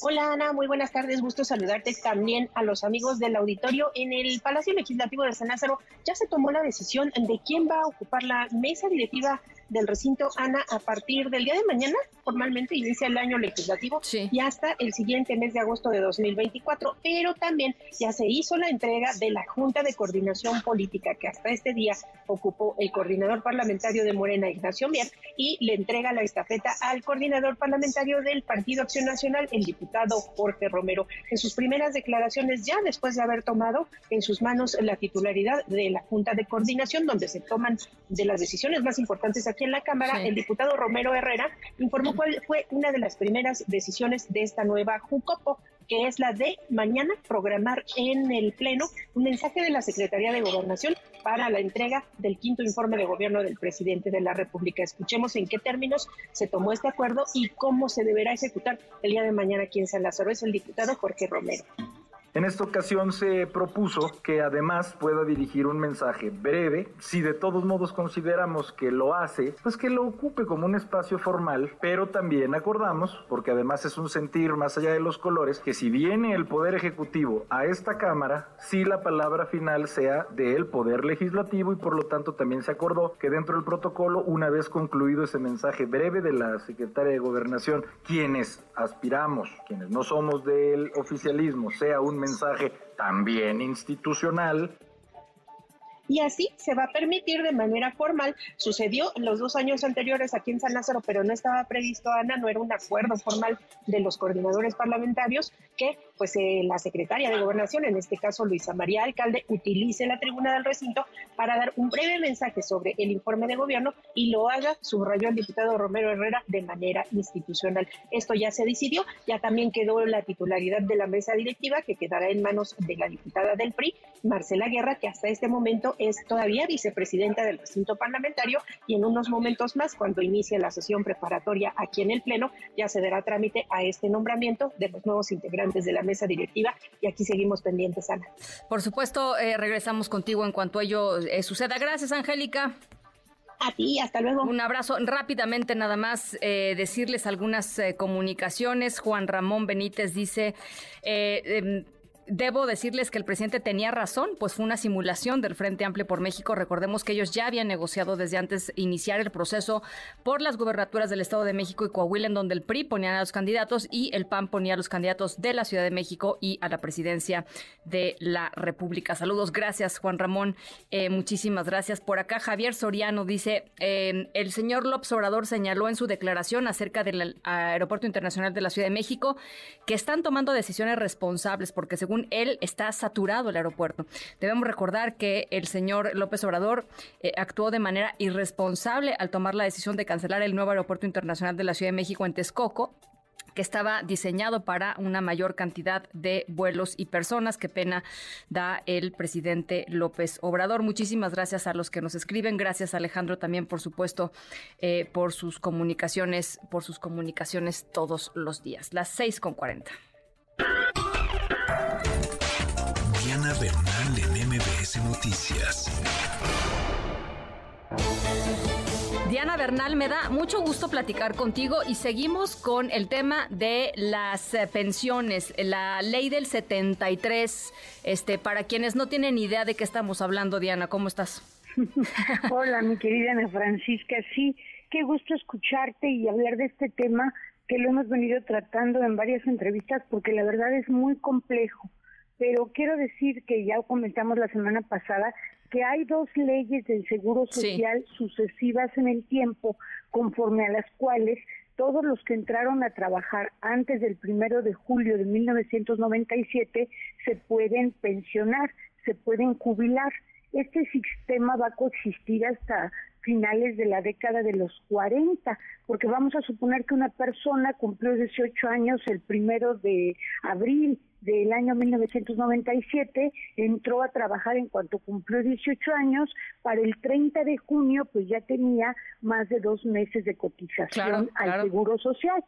Hola Ana, muy buenas tardes, gusto saludarte también a los amigos del auditorio. En el Palacio Legislativo de San Lázaro ya se tomó la decisión de quién va a ocupar la mesa directiva del recinto Ana a partir del día de mañana formalmente inicia el año legislativo y hasta el siguiente mes de agosto de 2024, pero también ya se hizo la entrega de la Junta de Coordinación Política que hasta este día ocupó el coordinador parlamentario de Morena, Ignacio Mier, y le entrega la estafeta al coordinador parlamentario del Partido Acción Nacional, el diputado Jorge Romero. En sus primeras declaraciones, ya después de haber tomado en sus manos la titularidad de la Junta de Coordinación, donde se toman de las decisiones más importantes aquí en la Cámara, el diputado Romero Herrera informó cuál fue una de las primeras decisiones de esta nueva JUCOPO, que es la de mañana programar en el Pleno un mensaje de la Secretaría de Gobernación para la entrega del quinto informe de gobierno del presidente de la República. Escuchemos en qué términos se tomó este acuerdo y cómo se deberá ejecutar el día de mañana aquí en San Lázaro. Es el diputado Jorge Romero. En esta ocasión se propuso que además pueda dirigir un mensaje breve. Si de todos modos consideramos que lo hace, pues que lo ocupe como un espacio formal, pero también acordamos, porque además es un sentir más allá de los colores, que si viene el Poder Ejecutivo a esta Cámara, sí la palabra final sea del Poder Legislativo y por lo tanto también se acordó que dentro del protocolo, una vez concluido ese mensaje breve de la Secretaria de Gobernación, quienes aspiramos, quienes no somos del oficialismo, sea un mensaje también institucional y así se va a permitir de manera formal. Sucedió los dos años anteriores aquí en San Lázaro, pero no estaba previsto, Ana, no era un acuerdo formal de los coordinadores parlamentarios que pues eh, la secretaria de Gobernación, en este caso Luisa María Alcalde, utilice la tribuna del recinto para dar un breve mensaje sobre el informe de gobierno y lo haga, subrayó el diputado Romero Herrera, de manera institucional. Esto ya se decidió, ya también quedó la titularidad de la mesa directiva que quedará en manos de la diputada del PRI, Marcela Guerra, que hasta este momento es todavía vicepresidenta del recinto parlamentario y en unos momentos más, cuando inicie la sesión preparatoria aquí en el Pleno, ya se dará trámite a este nombramiento de los nuevos integrantes de la mesa directiva y aquí seguimos pendientes, Ana. Por supuesto, eh, regresamos contigo en cuanto ello eh, suceda. Gracias, Angélica. A ti, hasta luego. Un abrazo. Rápidamente, nada más eh, decirles algunas comunicaciones. Juan Ramón Benítez dice, em, Debo decirles que el presidente tenía razón, pues fue una simulación del Frente Amplio por México. Recordemos que ellos ya habían negociado desde antes iniciar el proceso por las gubernaturas del Estado de México y Coahuila, en donde el PRI ponía a los candidatos y el PAN ponía a los candidatos de la Ciudad de México y a la presidencia de la República. Saludos, gracias Juan Ramón, eh, muchísimas gracias. Por acá Javier Soriano dice, eh, el señor López Obrador señaló en su declaración acerca del Aeropuerto Internacional de la Ciudad de México que están tomando decisiones responsables porque según según él, está saturado el aeropuerto. Debemos recordar que el señor López Obrador eh, actuó de manera irresponsable al tomar la decisión de cancelar el nuevo aeropuerto internacional de la Ciudad de México en Texcoco, que estaba diseñado para una mayor cantidad de vuelos y personas. Qué pena da el presidente López Obrador. Muchísimas gracias a los que nos escriben. Gracias Alejandro también, por supuesto, eh, por sus comunicaciones, por sus comunicaciones todos los días. Las 6 con 40. Ana Bernal en MBS Noticias. Diana Bernal, me da mucho gusto platicar contigo y seguimos con el tema de las eh, pensiones, la ley del 73. Este, para quienes no tienen idea de qué estamos hablando, Diana, ¿cómo estás? Hola, mi querida Ana Francisca, sí, qué gusto escucharte y hablar de este tema que lo hemos venido tratando en varias entrevistas porque la verdad es muy complejo pero quiero decir que ya comentamos la semana pasada que hay dos leyes del Seguro Social sucesivas en el tiempo, conforme a las cuales todos los que entraron a trabajar antes del primero de julio de 1997 se pueden pensionar, se pueden jubilar. Este sistema va a coexistir hasta finales de la década de los 40, porque vamos a suponer que una persona cumplió 18 años el primero de abril del año 1997, entró a trabajar en cuanto cumplió 18 años, para el 30 de junio pues ya tenía más de dos meses de cotización al Seguro Social.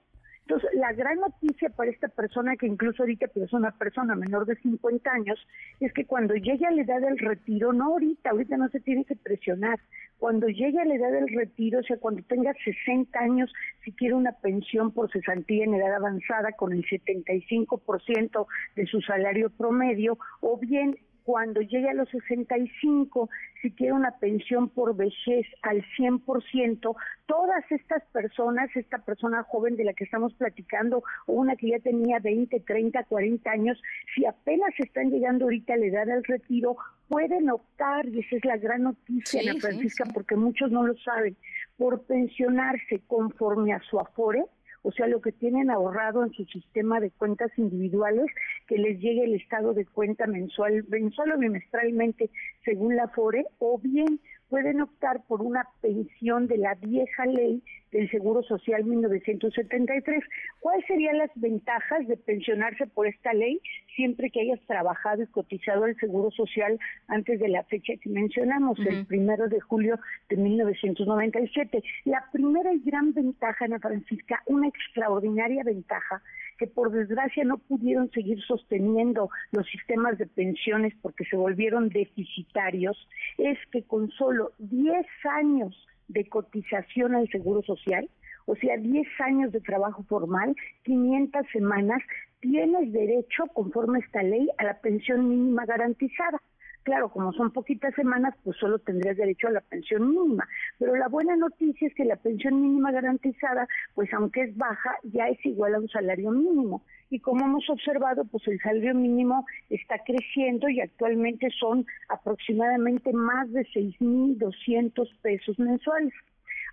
Entonces, la gran noticia para esta persona, que incluso ahorita pues, es una persona menor de 50 años, es que cuando llegue a la edad del retiro, no ahorita, ahorita no se tiene que presionar, cuando llegue a la edad del retiro, o sea, cuando tenga 60 años, si quiere una pensión por cesantía en edad avanzada con el 75% de su salario promedio, o bien cuando llegue a los 65, si quiere una pensión por vejez al 100%, todas estas personas, esta persona joven de la que estamos platicando, o una que ya tenía 20, 30, 40 años, si apenas están llegando ahorita a la edad del retiro, pueden optar, y esa es la gran noticia, Ana Francisca, porque muchos no lo saben, por pensionarse conforme a su afore, o sea, lo que tienen ahorrado en su sistema de cuentas individuales, que les llegue el estado de cuenta mensual, mensual o bimestralmente según la FORE, o bien pueden optar por una pensión de la vieja ley del Seguro Social 1973. ¿Cuáles serían las ventajas de pensionarse por esta ley siempre que hayas trabajado y cotizado al Seguro Social antes de la fecha que mencionamos, el primero de julio de 1997? La primera y gran ventaja, Ana Francisca, una extraordinaria ventaja que por desgracia no pudieron seguir sosteniendo los sistemas de pensiones porque se volvieron deficitarios, es que con solo 10 años de cotización al Seguro Social, o sea, 10 años de trabajo formal, 500 semanas, tienes derecho, conforme esta ley, a la pensión mínima garantizada. Claro, como son poquitas semanas, pues solo tendrías derecho a la pensión mínima. Pero la buena noticia es que la pensión mínima garantizada, pues aunque es baja, ya es igual a un salario mínimo. Y como hemos observado, pues el salario mínimo está creciendo y actualmente son aproximadamente más de 6.200 pesos mensuales.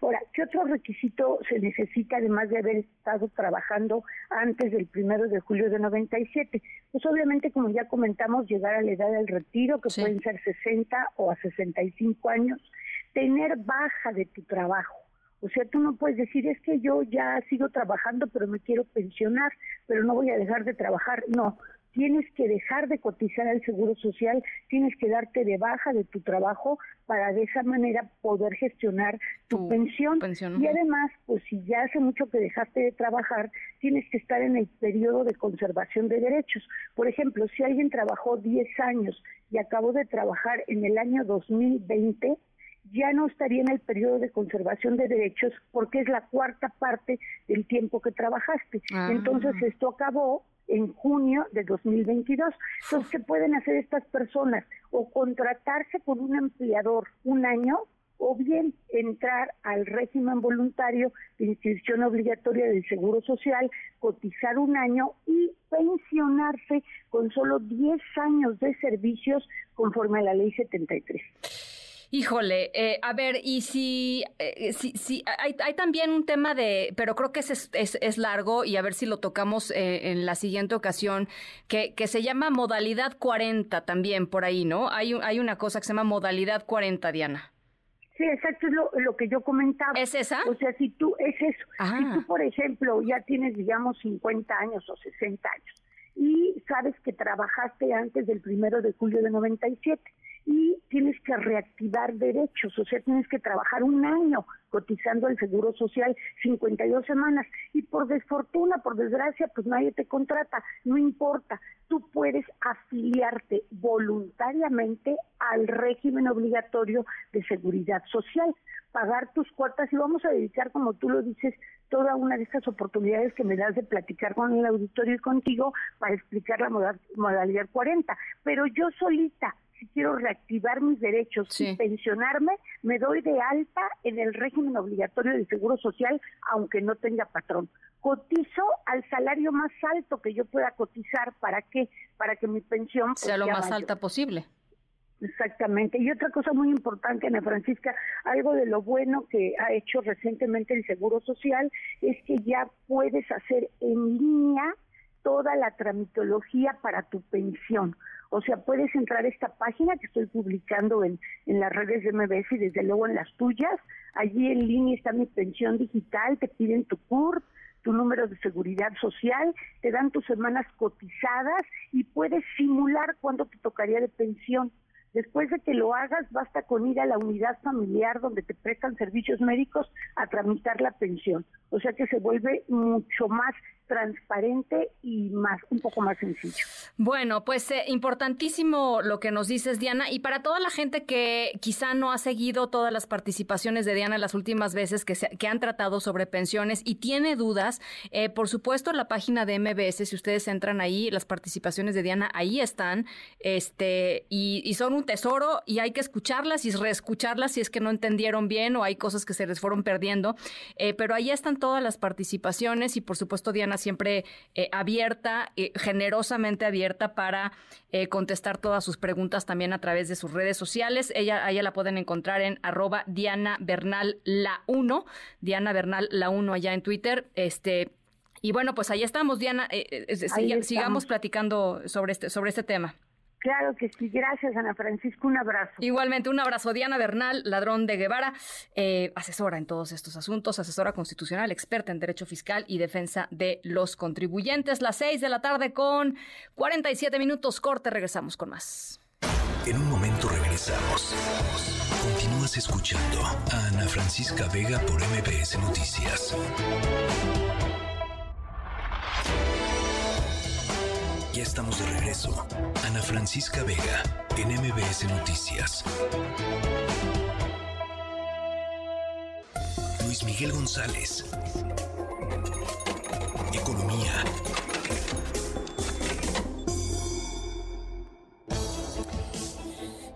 Ahora, ¿qué otro requisito se necesita además de haber estado trabajando antes del primero de julio de 97? Pues obviamente, como ya comentamos, llegar a la edad del retiro, que pueden ser 60 o a 65 años, tener baja de tu trabajo. O sea, tú no puedes decir, es que yo ya sigo trabajando, pero me quiero pensionar, pero no voy a dejar de trabajar. No, tienes que dejar de cotizar al Seguro Social, tienes que darte de baja de tu trabajo para de esa manera poder gestionar tu, pensión. Y además, pues si ya hace mucho que dejaste de trabajar, tienes que estar en el periodo de conservación de derechos. Por ejemplo, si alguien trabajó 10 años y acabó de trabajar en el año 2020, ya no estaría en el periodo de conservación de derechos porque es la cuarta parte del tiempo que trabajaste. Ah. Entonces esto acabó en junio de 2022. Entonces, ¿qué pueden hacer estas personas? O contratarse con un empleador un año o bien entrar al régimen voluntario de inscripción obligatoria del Seguro Social, cotizar un año y pensionarse con solo 10 años de servicios conforme a la ley 73. Híjole, eh, a ver, y si, eh, si, si hay, hay, también un tema de, pero creo que es, es, es largo y a ver si lo tocamos eh, en la siguiente ocasión, que, que se llama modalidad 40 también por ahí, ¿no? Hay, hay una cosa que se llama modalidad 40, Diana. Sí, exacto, es lo, lo, que yo comentaba. ¿Es esa? O sea, si tú, es eso. Si tú, por ejemplo, ya tienes, digamos, 50 años o 60 años y sabes que trabajaste antes del primero de julio de 97 y tienes que reactivar derechos, o sea, tienes que trabajar un año cotizando el Seguro Social 52 semanas y por desfortuna, por desgracia, pues nadie te contrata, no importa, tú puedes afiliarte voluntariamente al régimen obligatorio de seguridad social, pagar tus cuotas y vamos a dedicar, como tú lo dices, toda una de estas oportunidades que me das de platicar con el auditorio y contigo para explicar la modalidad 40, pero yo solita si quiero reactivar mis derechos y pensionarme, me doy de alta en el régimen obligatorio del Seguro Social, aunque no tenga patrón. Cotizo al salario más alto que yo pueda cotizar. ¿Para qué? Para que mi pensión pues, sea lo más alta posible. Exactamente. Y otra cosa muy importante, Ana Francisca, algo de lo bueno que ha hecho recientemente el Seguro Social es que ya puedes hacer en línea toda la tramitología para tu pensión. O sea, puedes entrar a esta página que estoy publicando en, en las redes de MBS y desde luego en las tuyas. Allí en línea está mi pensión digital, te piden tu CURP, tu número de seguridad social, te dan tus semanas cotizadas y puedes simular cuándo te tocaría de pensión. Después de que lo hagas, basta con ir a la unidad familiar donde te prestan servicios médicos a tramitar la pensión. O sea que se vuelve mucho más transparente y más un poco más sencillo. Bueno, pues eh, importantísimo lo que nos dices, Diana, y para toda la gente que quizá no ha seguido todas las participaciones de Diana las últimas veces que, se, que han tratado sobre pensiones y tiene dudas, eh, por supuesto la página de MBS, si ustedes entran ahí, las participaciones de Diana ahí están, este, y, son un tesoro y hay que escucharlas y reescucharlas si es que no entendieron bien o hay cosas que se les fueron perdiendo, eh, pero ahí están todas las participaciones y por supuesto Diana siempre eh, abierta, eh, generosamente abierta para eh, contestar todas sus preguntas también a través de sus redes sociales. Ella, ella la pueden encontrar en arroba Diana Bernal la 1, Diana Bernal la 1 allá en Twitter. Este, y bueno, pues ahí estamos, Diana. sigamos platicando sobre este, sobre este tema. Claro que sí, gracias Ana Francisco, un abrazo. Igualmente, un abrazo. Diana Bernal, ladrón de Guevara, eh, asesora en todos estos asuntos, asesora constitucional, experta en derecho fiscal y defensa de los contribuyentes. Las seis de la tarde con 47 minutos corte, regresamos con más. En un momento regresamos. Continúas escuchando a Ana Francisca Vega por MBS Noticias. Ya estamos de regreso. Ana Francisca Vega, en MBS Noticias. Luis Miguel González. Economía.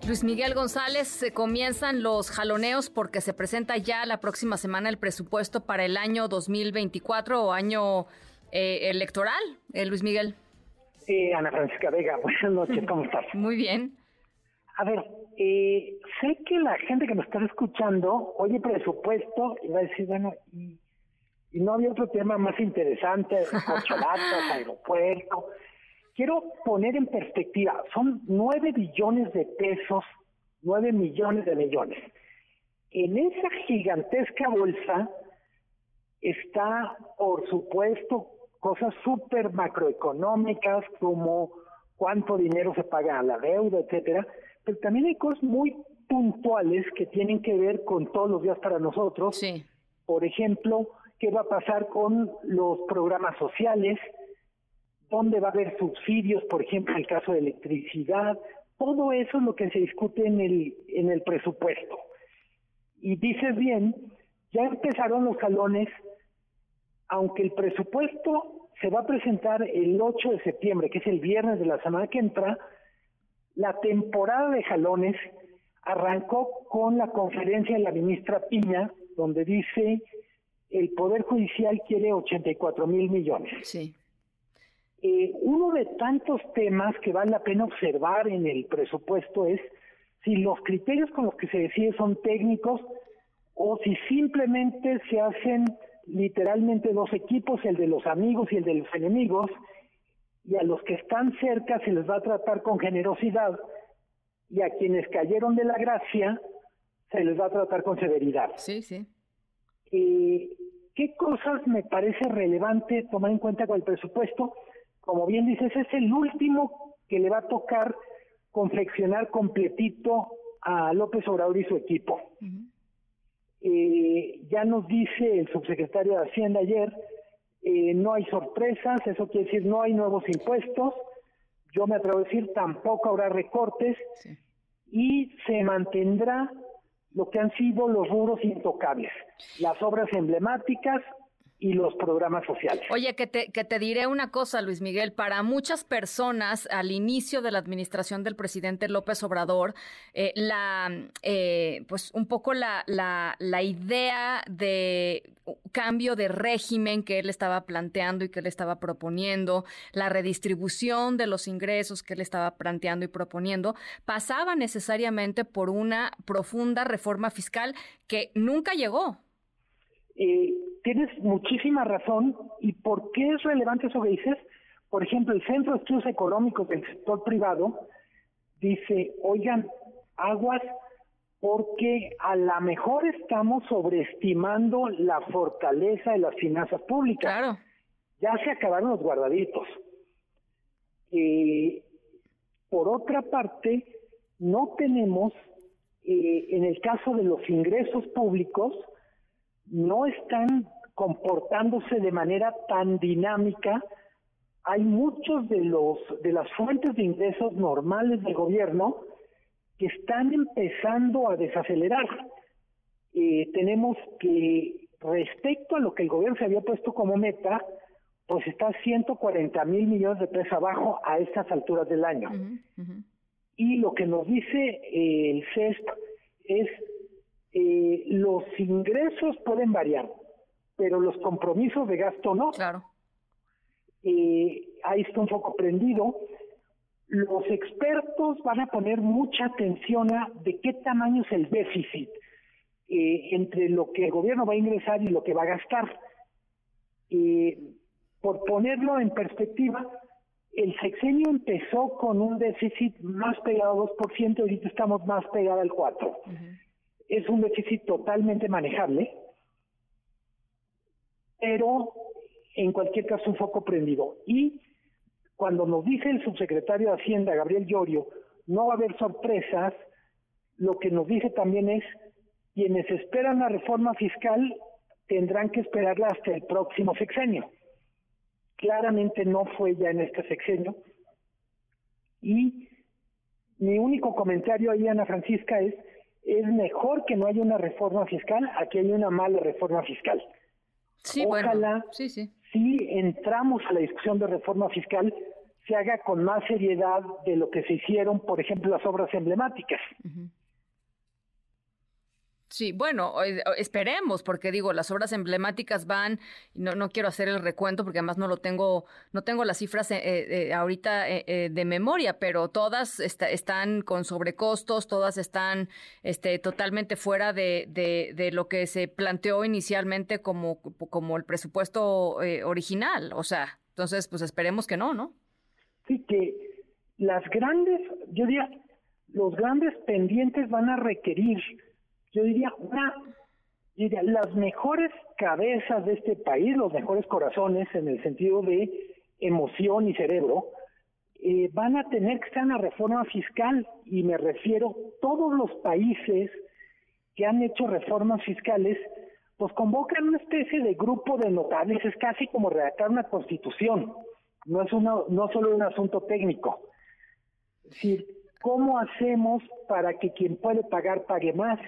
Luis Miguel González, se comienzan los jaloneos porque se presenta ya la próxima semana el presupuesto para el año 2024 o año eh, electoral, eh, Luis Miguel. Eh, Ana Francisca Vega, buenas noches, ¿cómo estás? Muy bien. A ver, eh, sé que la gente que nos está escuchando oye presupuesto y va a decir, bueno, y, no había otro tema más interesante, cocholatas, aeropuerto. Quiero poner en perspectiva, son nueve billones de pesos, nueve millones de millones. En esa gigantesca bolsa está, por supuesto, cosas súper macroeconómicas como cuánto dinero se paga a la deuda, etcétera, pero también hay cosas muy puntuales que tienen que ver con todos los días para nosotros. Sí. Por ejemplo, qué va a pasar con los programas sociales, dónde va a haber subsidios, por ejemplo, en el caso de electricidad, todo eso es lo que se discute en el en el presupuesto. Y dices bien, ya empezaron los salones aunque el presupuesto se va a presentar el 8 de septiembre, que es el viernes de la semana que entra, la temporada de jalones arrancó con la conferencia de la ministra Piña, donde dice el Poder Judicial quiere 84 mil millones. Sí. Eh, uno de tantos temas que vale la pena observar en el presupuesto es si los criterios con los que se decide son técnicos o si simplemente se hacen literalmente dos equipos, el de los amigos y el de los enemigos, y a los que están cerca se les va a tratar con generosidad, y a quienes cayeron de la gracia se les va a tratar con severidad. Sí, sí. Eh, ¿Qué cosas me parece relevante tomar en cuenta con el presupuesto? Como bien dices, es el último que le va a tocar confeccionar completito a López Obrador y su equipo. Eh, ya nos dice el subsecretario de Hacienda ayer, eh, no hay sorpresas, eso quiere decir no hay nuevos impuestos, yo me atrevo a decir tampoco habrá recortes y se mantendrá lo que han sido los rubros intocables, las obras emblemáticas, y los programas sociales. Oye, que te, que te diré una cosa, Luis Miguel, para muchas personas al inicio de la administración del presidente López Obrador, eh, la, eh, pues un poco la, la, la idea de cambio de régimen que él estaba planteando y que él estaba proponiendo, la redistribución de los ingresos que él estaba planteando y proponiendo, pasaba necesariamente por una profunda reforma fiscal que nunca llegó. Eh, tienes muchísima razón. ¿Y por qué es relevante eso que dices? Por ejemplo, el Centro de Estudios Económicos del sector privado dice, oigan, aguas, porque a lo mejor estamos sobreestimando la fortaleza de las finanzas públicas. Claro. Ya se acabaron los guardaditos. Eh, por otra parte, no tenemos, eh, en el caso de los ingresos públicos, no están comportándose de manera tan dinámica. Hay muchos de los de las fuentes de ingresos normales del gobierno que están empezando a desacelerar. Eh, tenemos que respecto a lo que el gobierno se había puesto como meta, pues está 140 mil millones de pesos abajo a estas alturas del año. Y lo que nos dice eh, el CESP es eh, los ingresos pueden variar, pero los compromisos de gasto no. Claro. Eh, ahí está un poco prendido. Los expertos van a poner mucha atención a de qué tamaño es el déficit eh, entre lo que el gobierno va a ingresar y lo que va a gastar. Eh, por ponerlo en perspectiva, el sexenio empezó con un déficit más pegado al 2%, ahorita estamos más pegados al 4% es un déficit totalmente manejable, pero en cualquier caso un foco prendido. Y cuando nos dice el subsecretario de Hacienda, Gabriel Llorio, no va a haber sorpresas, lo que nos dice también es, quienes esperan la reforma fiscal tendrán que esperarla hasta el próximo sexenio. Claramente no fue ya en este sexenio. Y mi único comentario ahí, Ana Francisca, es es mejor que no haya una reforma fiscal a que haya una mala reforma fiscal. Sí, Ojalá, sí, sí. si entramos a la discusión de reforma fiscal, se haga con más seriedad de lo que se hicieron, por ejemplo, las obras emblemáticas. Sí, bueno, esperemos, porque digo, las obras emblemáticas van, no, no quiero hacer el recuento porque además no lo tengo, no tengo las cifras eh, eh, ahorita eh, de memoria, pero todas están con sobrecostos, todas están este, totalmente fuera de, de, lo que se planteó inicialmente como, como el presupuesto original. O sea, entonces, pues esperemos que no, ¿no? Sí, que las grandes, yo diría, los grandes pendientes van a requerir yo diría, una, diría, las mejores cabezas de este país, los mejores corazones en el sentido de emoción y cerebro, eh, van a tener que estar en la reforma fiscal y me refiero todos los países que han hecho reformas fiscales pues convocan una especie de grupo de notables, es casi como redactar una constitución, no es una, no solo un asunto técnico. Es decir, ¿cómo hacemos para que quien puede pagar pague más?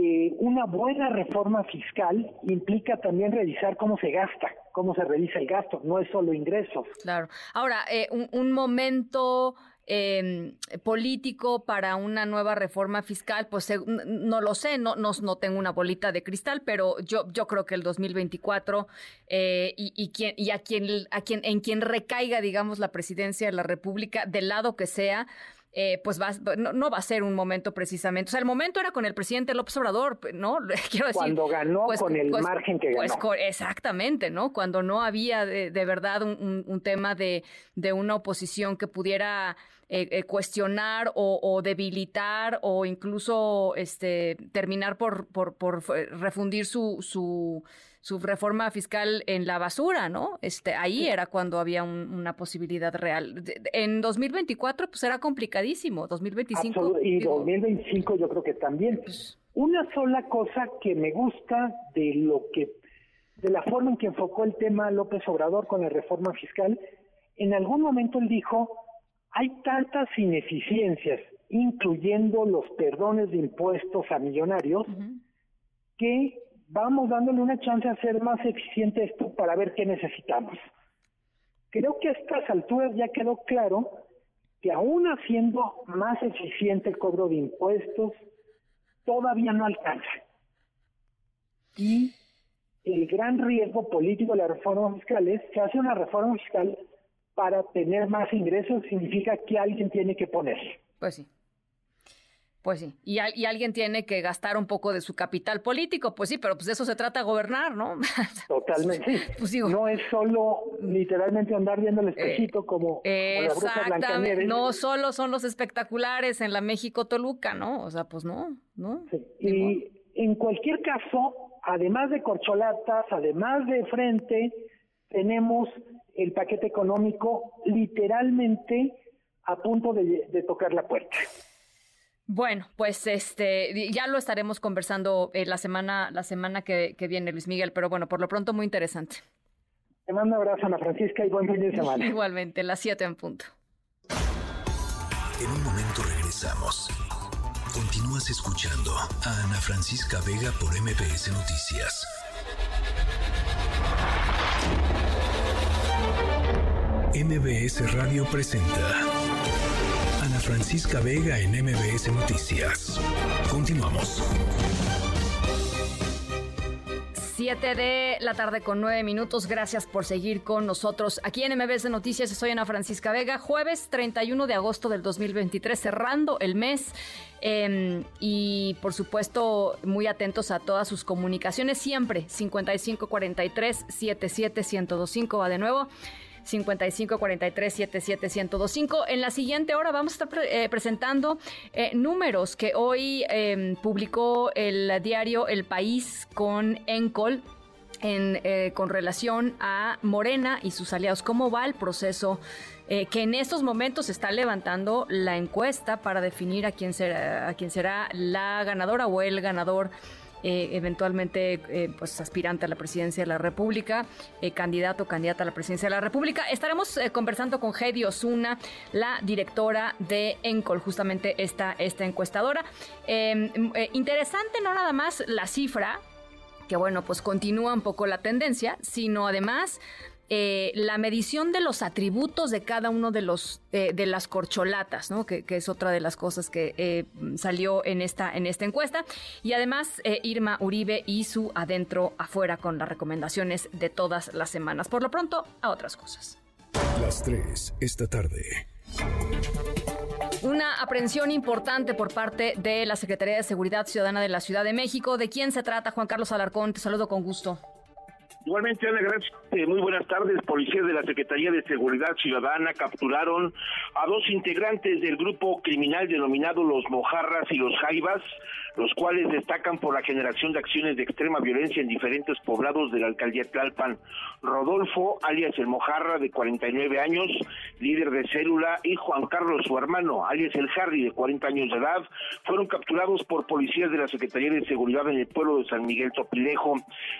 Eh, una buena reforma fiscal implica también revisar cómo se gasta, cómo se revisa el gasto, no es solo ingresos. Claro. Ahora, eh, un, momento em, político para una nueva reforma fiscal, pues no lo sé, no, no, no, tengo una bolita de cristal, pero yo, yo creo que el 2024 eh, y, y, quien, y a quien, a quien, en quien recaiga, digamos, la presidencia de la República, del lado que sea, eh, pues va, no, va a ser un momento precisamente. O sea, el momento era con el presidente López Obrador, ¿no? Quiero decir. Cuando ganó pues, con el pues, margen que pues, ganó. exactamente, ¿no? Cuando no había de, verdad un, tema de, de, una oposición que pudiera eh, eh, cuestionar o, debilitar o incluso este, terminar por, por, por refundir su, su, su, reforma fiscal en la basura, ¿no? Este, ahí era cuando había una posibilidad real. En 2024 pues era complicadísimo, 2025. y 2025 yo creo que también. Pues una sola cosa que me gusta de lo que de la forma en que enfocó el tema López Obrador con la reforma fiscal, en algún momento él dijo, hay tantas ineficiencias, incluyendo los perdones de impuestos a millonarios, que vamos dándole una chance a ser más eficiente esto para ver qué necesitamos. Creo que a estas alturas ya quedó claro que aún haciendo más eficiente el cobro de impuestos, todavía no alcanza. Y el gran riesgo político de la reforma fiscal es que hace una reforma fiscal para tener más ingresos, significa que alguien tiene que poner. Pues sí. Pues sí, y, y, alguien tiene que gastar un poco de su capital político, pues sí, pero pues de eso se trata gobernar, ¿no? Totalmente. pues digo, no es solo literalmente andar viendo el espejito como, Exactamente, no solo son los espectaculares en la México Toluca, ¿no? O sea, pues no, ¿no? Sí. Y en cualquier caso, además de corcholatas, además de frente, tenemos el paquete económico literalmente a punto de, tocar la puerta. Bueno, pues este ya lo estaremos conversando eh, la semana la semana que, viene, Luis Miguel, pero bueno, por lo pronto muy interesante. Te mando un abrazo, Ana Francisca, y buen fin de semana. Igualmente, las 7 en punto. En un momento regresamos. Continúas escuchando a Ana Francisca Vega por MPS Noticias. MBS Radio presenta Francisca Vega en MBS Noticias. Continuamos. 7 de la tarde con 9 minutos. Gracias por seguir con nosotros aquí en MBS Noticias. Soy Ana Francisca Vega. Jueves 31 de agosto del 2023, cerrando el mes. Em, y por supuesto, muy atentos a todas sus comunicaciones. Siempre 5543 77125 va de nuevo. 55 43 77 En la siguiente hora vamos a estar eh, presentando eh, números que hoy em, publicó el diario El País con Encol. En, eh, con relación a Morena y sus aliados, cómo va el proceso que en estos momentos está levantando la encuesta para definir a quién será, a quién será la ganadora o el ganador eh, eventualmente eh, pues aspirante a la presidencia de la República, eh, candidato o candidata a la presidencia de la República. Estaremos conversando con Heidi Osuna, la directora de Encol, justamente esta, esta encuestadora. Em, interesante no nada más la cifra, que bueno, pues continúa un poco la tendencia, sino además eh, la medición de los atributos de cada uno de los eh, de las corcholatas, ¿no? Que, es otra de las cosas que eh, salió en esta en esta encuesta y además Irma Uribe y su adentro afuera con las recomendaciones de todas las semanas. Por lo pronto a otras cosas. Las tres esta tarde. Una aprehensión importante por parte de la Secretaría de Seguridad Ciudadana de la Ciudad de México. ¿De quién se trata, Juan Carlos Alarcón? Te saludo con gusto. Igualmente, Ana, gracias. Eh, muy buenas tardes. Policías de la Secretaría de Seguridad Ciudadana capturaron a dos integrantes del grupo criminal denominado Los Mojarras y Los Jaivas, los cuales destacan por la generación de acciones de extrema violencia en diferentes poblados de la alcaldía Tlalpan. Rodolfo, alias El Mojarra, de 49 años, líder de célula, y Juan Carlos, su hermano, alias El Harry, de 40 años de edad, fueron capturados por policías de la Secretaría de Seguridad en el pueblo de San Miguel Topilejo.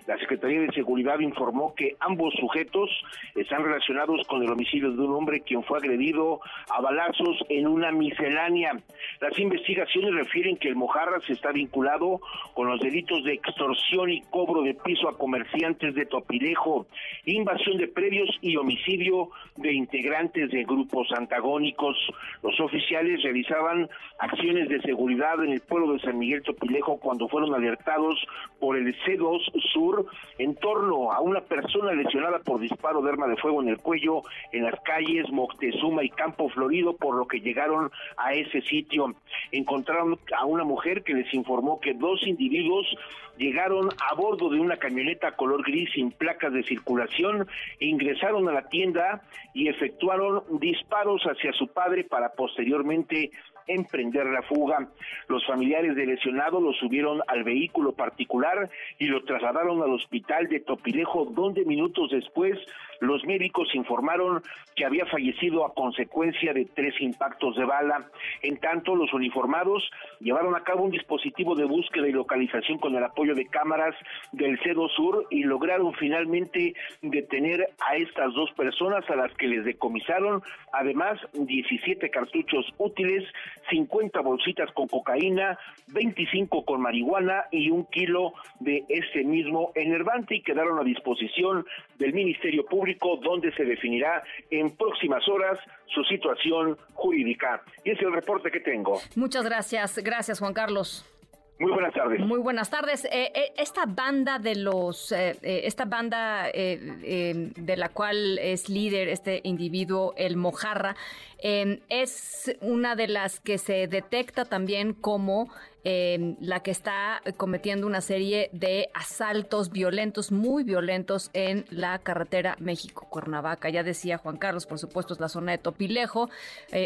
La Secretaría de Seguridad informó que ambos sujetos están relacionados con el homicidio de un hombre quien fue agredido a balazos en una miscelánea. Las investigaciones refieren que el Mojarra se está vinculado con los delitos de extorsión y cobro de piso a comerciantes de Topilejo, invasión de predios y homicidio de integrantes de grupos antagónicos. Los oficiales realizaban acciones de seguridad en el pueblo de San Miguel Topilejo cuando fueron alertados por el C2 Sur en torno a una persona lesionada por disparo de arma de fuego en el cuello en las calles Moctezuma y Campo Florido, por lo que llegaron a ese sitio. Encontraron a una mujer que les informó que dos individuos llegaron a bordo de una camioneta color gris sin placas de circulación, ingresaron a la tienda y efectuaron disparos hacia su padre para posteriormente emprender la fuga. Los familiares del lesionado lo subieron al vehículo particular y lo trasladaron al hospital de Topilejo, donde minutos después los médicos informaron que había fallecido a consecuencia de tres impactos de bala. En tanto, los uniformados llevaron a cabo un dispositivo de búsqueda y localización con el apoyo de cámaras del CEDO Sur y lograron finalmente detener a estas dos personas a las que les decomisaron, además 17 cartuchos útiles, 50 bolsitas con cocaína, 25 con marihuana y un kilo de ese mismo enervante y quedaron a disposición del Ministerio Público donde se definirá en próximas horas su situación jurídica. Y es el reporte que tengo. Muchas gracias, gracias Juan Carlos. Muy buenas tardes. Muy buenas tardes. Eh, eh, esta banda de los, eh, esta banda de la cual es líder este individuo, el Mojarra, es una de las que se detecta también como la que está cometiendo una serie de asaltos violentos, muy violentos en la carretera México-Cuernavaca. Ya decía Juan Carlos, por supuesto, es la zona de Topilejo,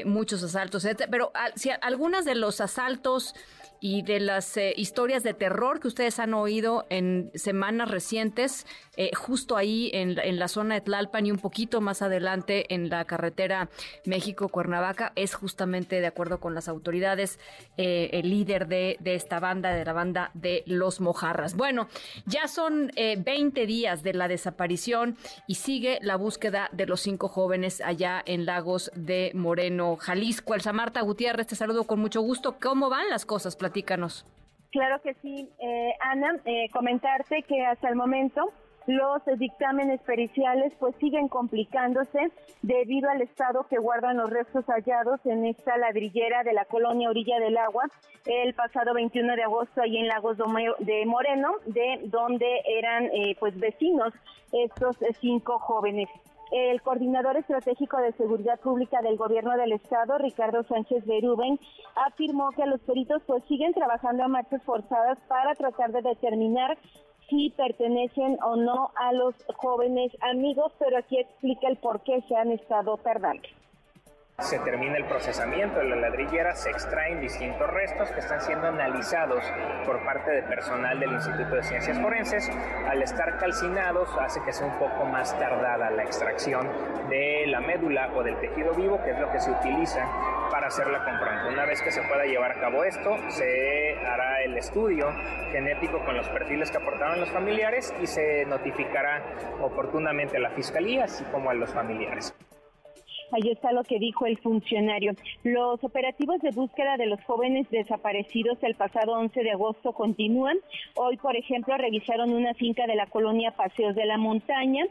muchos asaltos, pero ah, si algunas de los asaltos y de las eh, historias de terror que ustedes han oído en semanas recientes, eh, justo ahí en, en, la zona de Tlalpan y un poquito más adelante en la carretera México-Cuernavaca, es justamente, de acuerdo con las autoridades, eh, el líder de, de, esta banda, de la banda de Los Mojarras. Bueno, ya son 20 días de la desaparición y sigue la búsqueda de los cinco jóvenes allá en Lagos de Moreno, Jalisco. Elsa Marta Gutiérrez, te saludo con mucho gusto. ¿Cómo van las cosas? Claro que sí, eh, Ana, eh, comentarte que hasta el momento los dictámenes periciales pues siguen complicándose debido al estado que guardan los restos hallados en esta ladrillera de la colonia Orilla del Agua el pasado 21 de agosto ahí en Lagos de Moreno, de donde eran eh, pues vecinos estos cinco jóvenes. El coordinador estratégico de seguridad pública del gobierno del estado, Ricardo Sánchez Berúben, afirmó que los peritos pues siguen trabajando a marchas forzadas para tratar de determinar si pertenecen o no a los jóvenes amigos, pero aquí explica el por qué se han estado tardando se termina el procesamiento de la ladrillera, se extraen distintos restos que están siendo analizados por parte de personal del Instituto de Ciencias Forenses. Al estar calcinados hace que sea un poco más tardada la extracción de la médula o del tejido vivo, que es lo que se utiliza para hacer la compra. Una vez que se pueda llevar a cabo esto, se hará el estudio genético con los perfiles que aportaron los familiares y se notificará oportunamente a la Fiscalía, así como a los familiares. Ahí está lo que dijo el funcionario. Los operativos de búsqueda de los jóvenes desaparecidos el pasado 11 de agosto continúan. Hoy, por ejemplo, revisaron una finca de la colonia Paseos de la Montaña.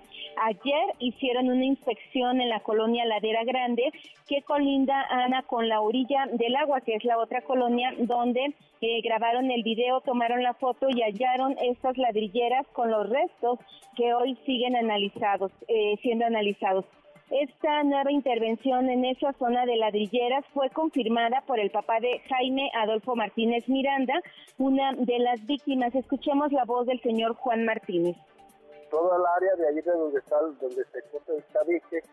Ayer hicieron una inspección en la colonia Ladera Grande, que colinda, Ana, con la orilla del agua, que es la otra colonia donde eh, grabaron el video, tomaron la foto y hallaron estas ladrilleras con los restos que hoy siguen analizados, eh, siendo analizados. Esta nueva intervención en esa zona de ladrilleras fue confirmada por el papá de Jaime Adolfo Martínez Miranda, una de las víctimas. Escuchemos la voz del señor Juan Martínez. Toda el área de allí de donde está, donde se encuentra el tabique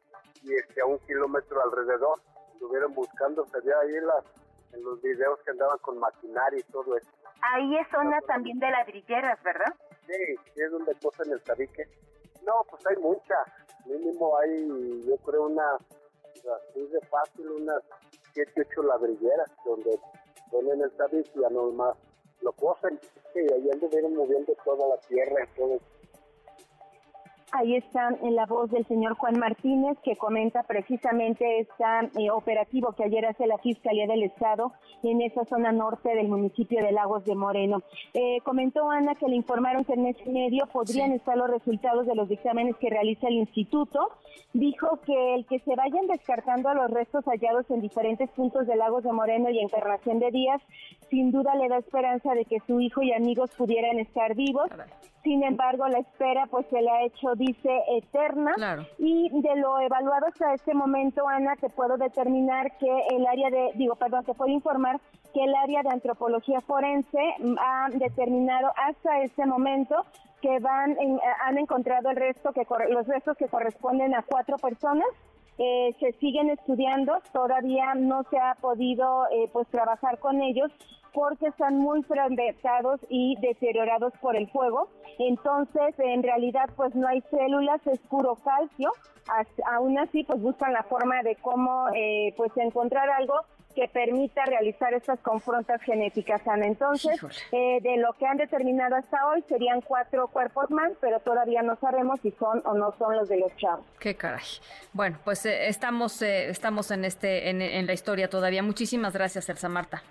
y este, a un kilómetro alrededor, estuvieron buscando, se ve ahí en los videos que andaban con maquinaria y todo eso. Ahí es zona también de ladrilleras, ¿verdad? Sí, sí es donde posan el tabique. No, pues hay mucha. Mínimo hay, yo creo, una, así de fácil, unas 7, 8 ladrilleras donde ponen el tabique y ya más lo cosen. y ahí anduvieron moviendo toda la tierra y todo Ahí está en la voz del señor Juan Martínez que comenta precisamente este operativo que ayer hace la Fiscalía del Estado en esa zona norte del municipio de Lagos de Moreno. Eh, comentó Ana que le informaron que en ese medio podrían estar los resultados de los dictámenes que realiza el instituto dijo que el que se vayan descartando los restos hallados en diferentes puntos de Lagos de Moreno y Encarnación de Díaz, sin duda le da esperanza de que su hijo y amigos pudieran estar vivos. Sin embargo, la espera pues se le ha hecho, dice, eterna. Y de lo evaluado hasta este momento, Ana, te puedo determinar que el área de, digo, perdón, te puedo informar que el área de antropología forense ha determinado hasta este momento que van han encontrado el resto que los restos que corresponden a cuatro personas eh, se siguen estudiando todavía no se ha podido eh, pues trabajar con ellos porque están muy fragmentados y deteriorados por el fuego. Entonces, en realidad, pues no hay células, es puro calcio. aún así, pues buscan la forma de cómo, eh, pues encontrar algo que permita realizar estas confrontas genéticas, Ana. Entonces, eh, de lo que han determinado hasta hoy, serían cuatro cuerpos más, pero todavía no sabemos si son o no son los de los chavos. Qué caray. Bueno, pues eh, estamos, estamos en, este, en, en la historia todavía. Muchísimas gracias, Elsa Marta.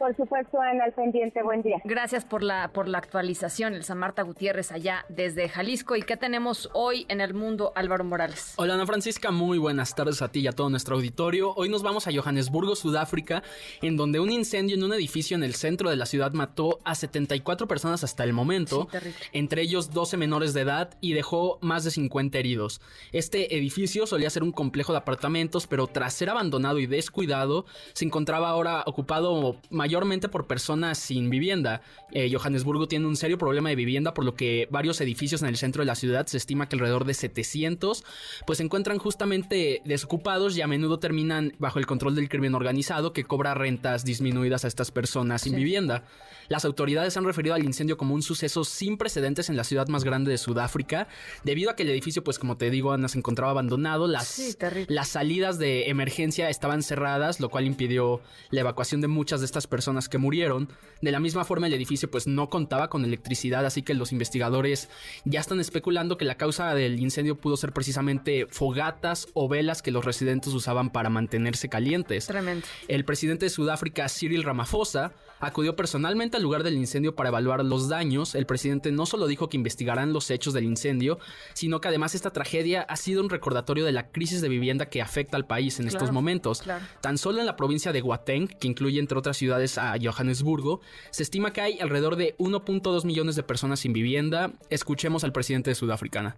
Por supuesto, Ana, al pendiente. Buen día. Gracias por la, por la actualización, Elsa Marta Gutiérrez, allá desde Jalisco. ¿Y qué tenemos hoy en el mundo, Álvaro Morales? Hola, Ana Francisca. Muy buenas tardes a ti y a todo nuestro auditorio. Hoy nos vamos a Johannesburgo, Sudáfrica, en donde un incendio en un edificio en el centro de la ciudad mató a 74 personas hasta el momento, entre ellos 12 menores de edad, y dejó más de 50 heridos. Este edificio solía ser un complejo de apartamentos, pero tras ser abandonado y descuidado, se encontraba ahora ocupado mayormente mayormente por personas sin vivienda. Eh, Johannesburgo tiene un serio problema de vivienda, por lo que varios edificios en el centro de la ciudad, se estima que alrededor de 700, pues se encuentran justamente desocupados y a menudo terminan bajo el control del crimen organizado que cobra rentas disminuidas a estas personas sin vivienda. Las autoridades han referido al incendio como un suceso sin precedentes en la ciudad más grande de Sudáfrica, debido a que el edificio, pues como te digo, Ana, se encontraba abandonado, las, las salidas de emergencia estaban cerradas, lo cual impidió la evacuación de muchas de estas personas personas que murieron. De la misma forma el edificio pues no contaba con electricidad, así que los investigadores ya están especulando que la causa del incendio pudo ser precisamente fogatas o velas que los residentes usaban para mantenerse calientes. Tremendo. El presidente de Sudáfrica, Cyril Ramaphosa, acudió personalmente al lugar del incendio para evaluar los daños. El presidente no solo dijo que investigarán los hechos del incendio, sino que además esta tragedia ha sido un recordatorio de la crisis de vivienda que afecta al país en estos momentos. Tan solo en la provincia de Gauteng, que incluye entre otras ciudades a Johannesburgo, se estima que hay alrededor de 1.2 millones de personas sin vivienda. Escuchemos al presidente de Sudafricana.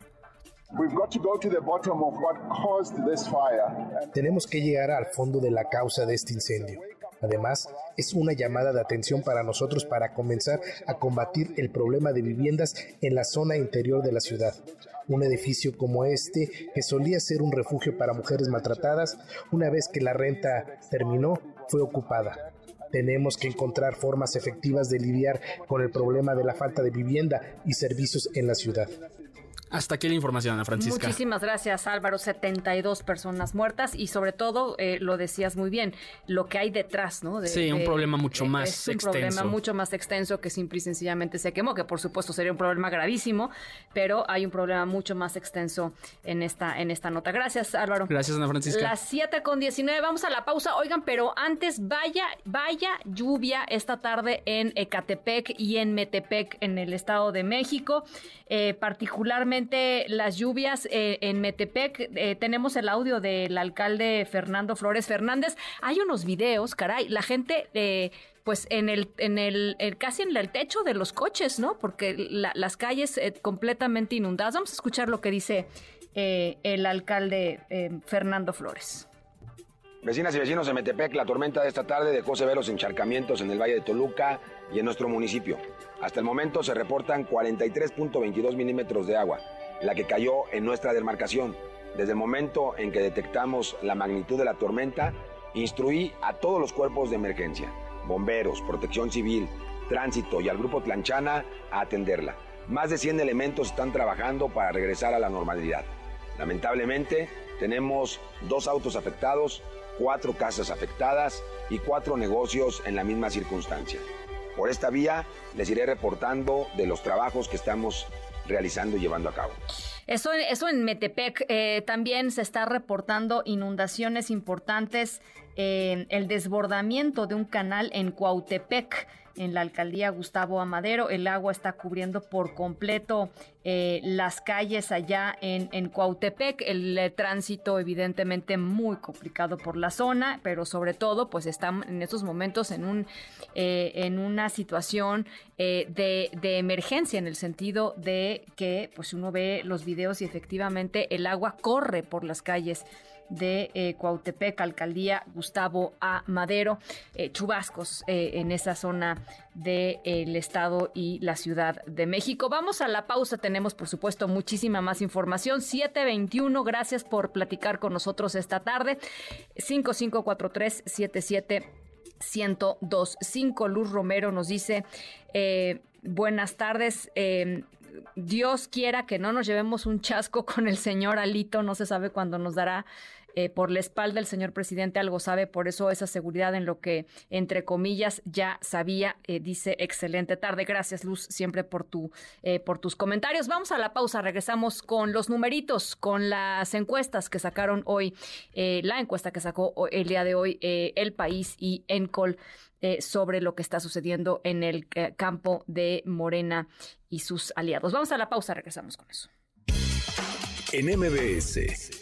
Tenemos que llegar al fondo de la causa de este incendio. Además, es una llamada de atención para nosotros para comenzar a combatir el problema de viviendas en la zona interior de la ciudad. Un edificio como este, que solía ser un refugio para mujeres maltratadas, una vez que la renta terminó, fue ocupada. Tenemos que encontrar formas efectivas de lidiar con el problema de la falta de vivienda y servicios en la ciudad. Hasta aquí la información, Ana Francisca. Muchísimas gracias, Álvaro. 72 personas muertas y sobre todo, eh, lo decías muy bien, lo que hay detrás, ¿no? sí, un problema mucho más es un problema mucho más extenso que simple y sencillamente se quemó, que por supuesto sería un problema gravísimo, pero hay un problema mucho más extenso en esta, en esta nota. Gracias, Álvaro. Gracias, Ana Francisca. Las 7 con 19, vamos a la pausa. Oigan, pero antes, vaya, vaya lluvia esta tarde en Ecatepec y en Metepec, en el Estado de México, eh, particularmente las lluvias eh, en Metepec. Eh, tenemos el audio del alcalde Fernando Flores Fernández. Hay unos videos, caray, la gente... Eh, pues en el, en el, casi en el techo de los coches, ¿no? Porque las calles completamente inundadas. Vamos a escuchar lo que dice el alcalde Fernando Flores. Vecinas y vecinos de Metepec, la tormenta de esta tarde dejó severos encharcamientos en el Valle de Toluca y en nuestro municipio. Hasta el momento se reportan 43.22 milímetros de agua, la que cayó en nuestra demarcación. Desde el momento en que detectamos la magnitud de la tormenta, instruí a todos los cuerpos de emergencia, bomberos, protección civil, tránsito y al grupo Tlanchana a atenderla. Más de 100 elementos están trabajando para regresar a la normalidad. Lamentablemente, tenemos dos autos afectados, cuatro casas afectadas y cuatro negocios en la misma circunstancia. Por esta vía les iré reportando de los trabajos que estamos realizando y llevando a cabo. Eso, eso en Metepec eh, también se está reportando inundaciones importantes, el desbordamiento de un canal en Cuautepec. En la alcaldía Gustavo Amadero. El agua está cubriendo por completo eh, las calles allá en, en Cuautepec. El, eh, tránsito evidentemente muy complicado por la zona, pero sobre todo pues están en estos momentos en, un, eh, en una situación de, de, emergencia en el sentido de que pues uno ve los videos y efectivamente el agua corre por las calles de eh, Cuautepec, alcaldía Gustavo A. Madero, eh, chubascos eh, en esa zona del estado y la Ciudad de México. Vamos a la pausa, tenemos por supuesto muchísima más información. 721, gracias por platicar con nosotros esta tarde. 5543 77 1025 Luz Romero nos dice, buenas tardes. Dios quiera que no nos llevemos un chasco con el señor Alito, no se sabe cuándo nos dará eh, por la espalda el señor presidente algo sabe, por eso esa seguridad en lo que, entre comillas, ya sabía, eh, dice excelente tarde. Gracias, Luz, siempre por, tu, eh, por tus comentarios. Vamos a la pausa, regresamos con los numeritos, con las encuestas que sacaron hoy, la encuesta que sacó el día de hoy El País y Encol. sobre lo que está sucediendo en el campo de Morena y sus aliados. Vamos a la pausa, regresamos con eso. En MBS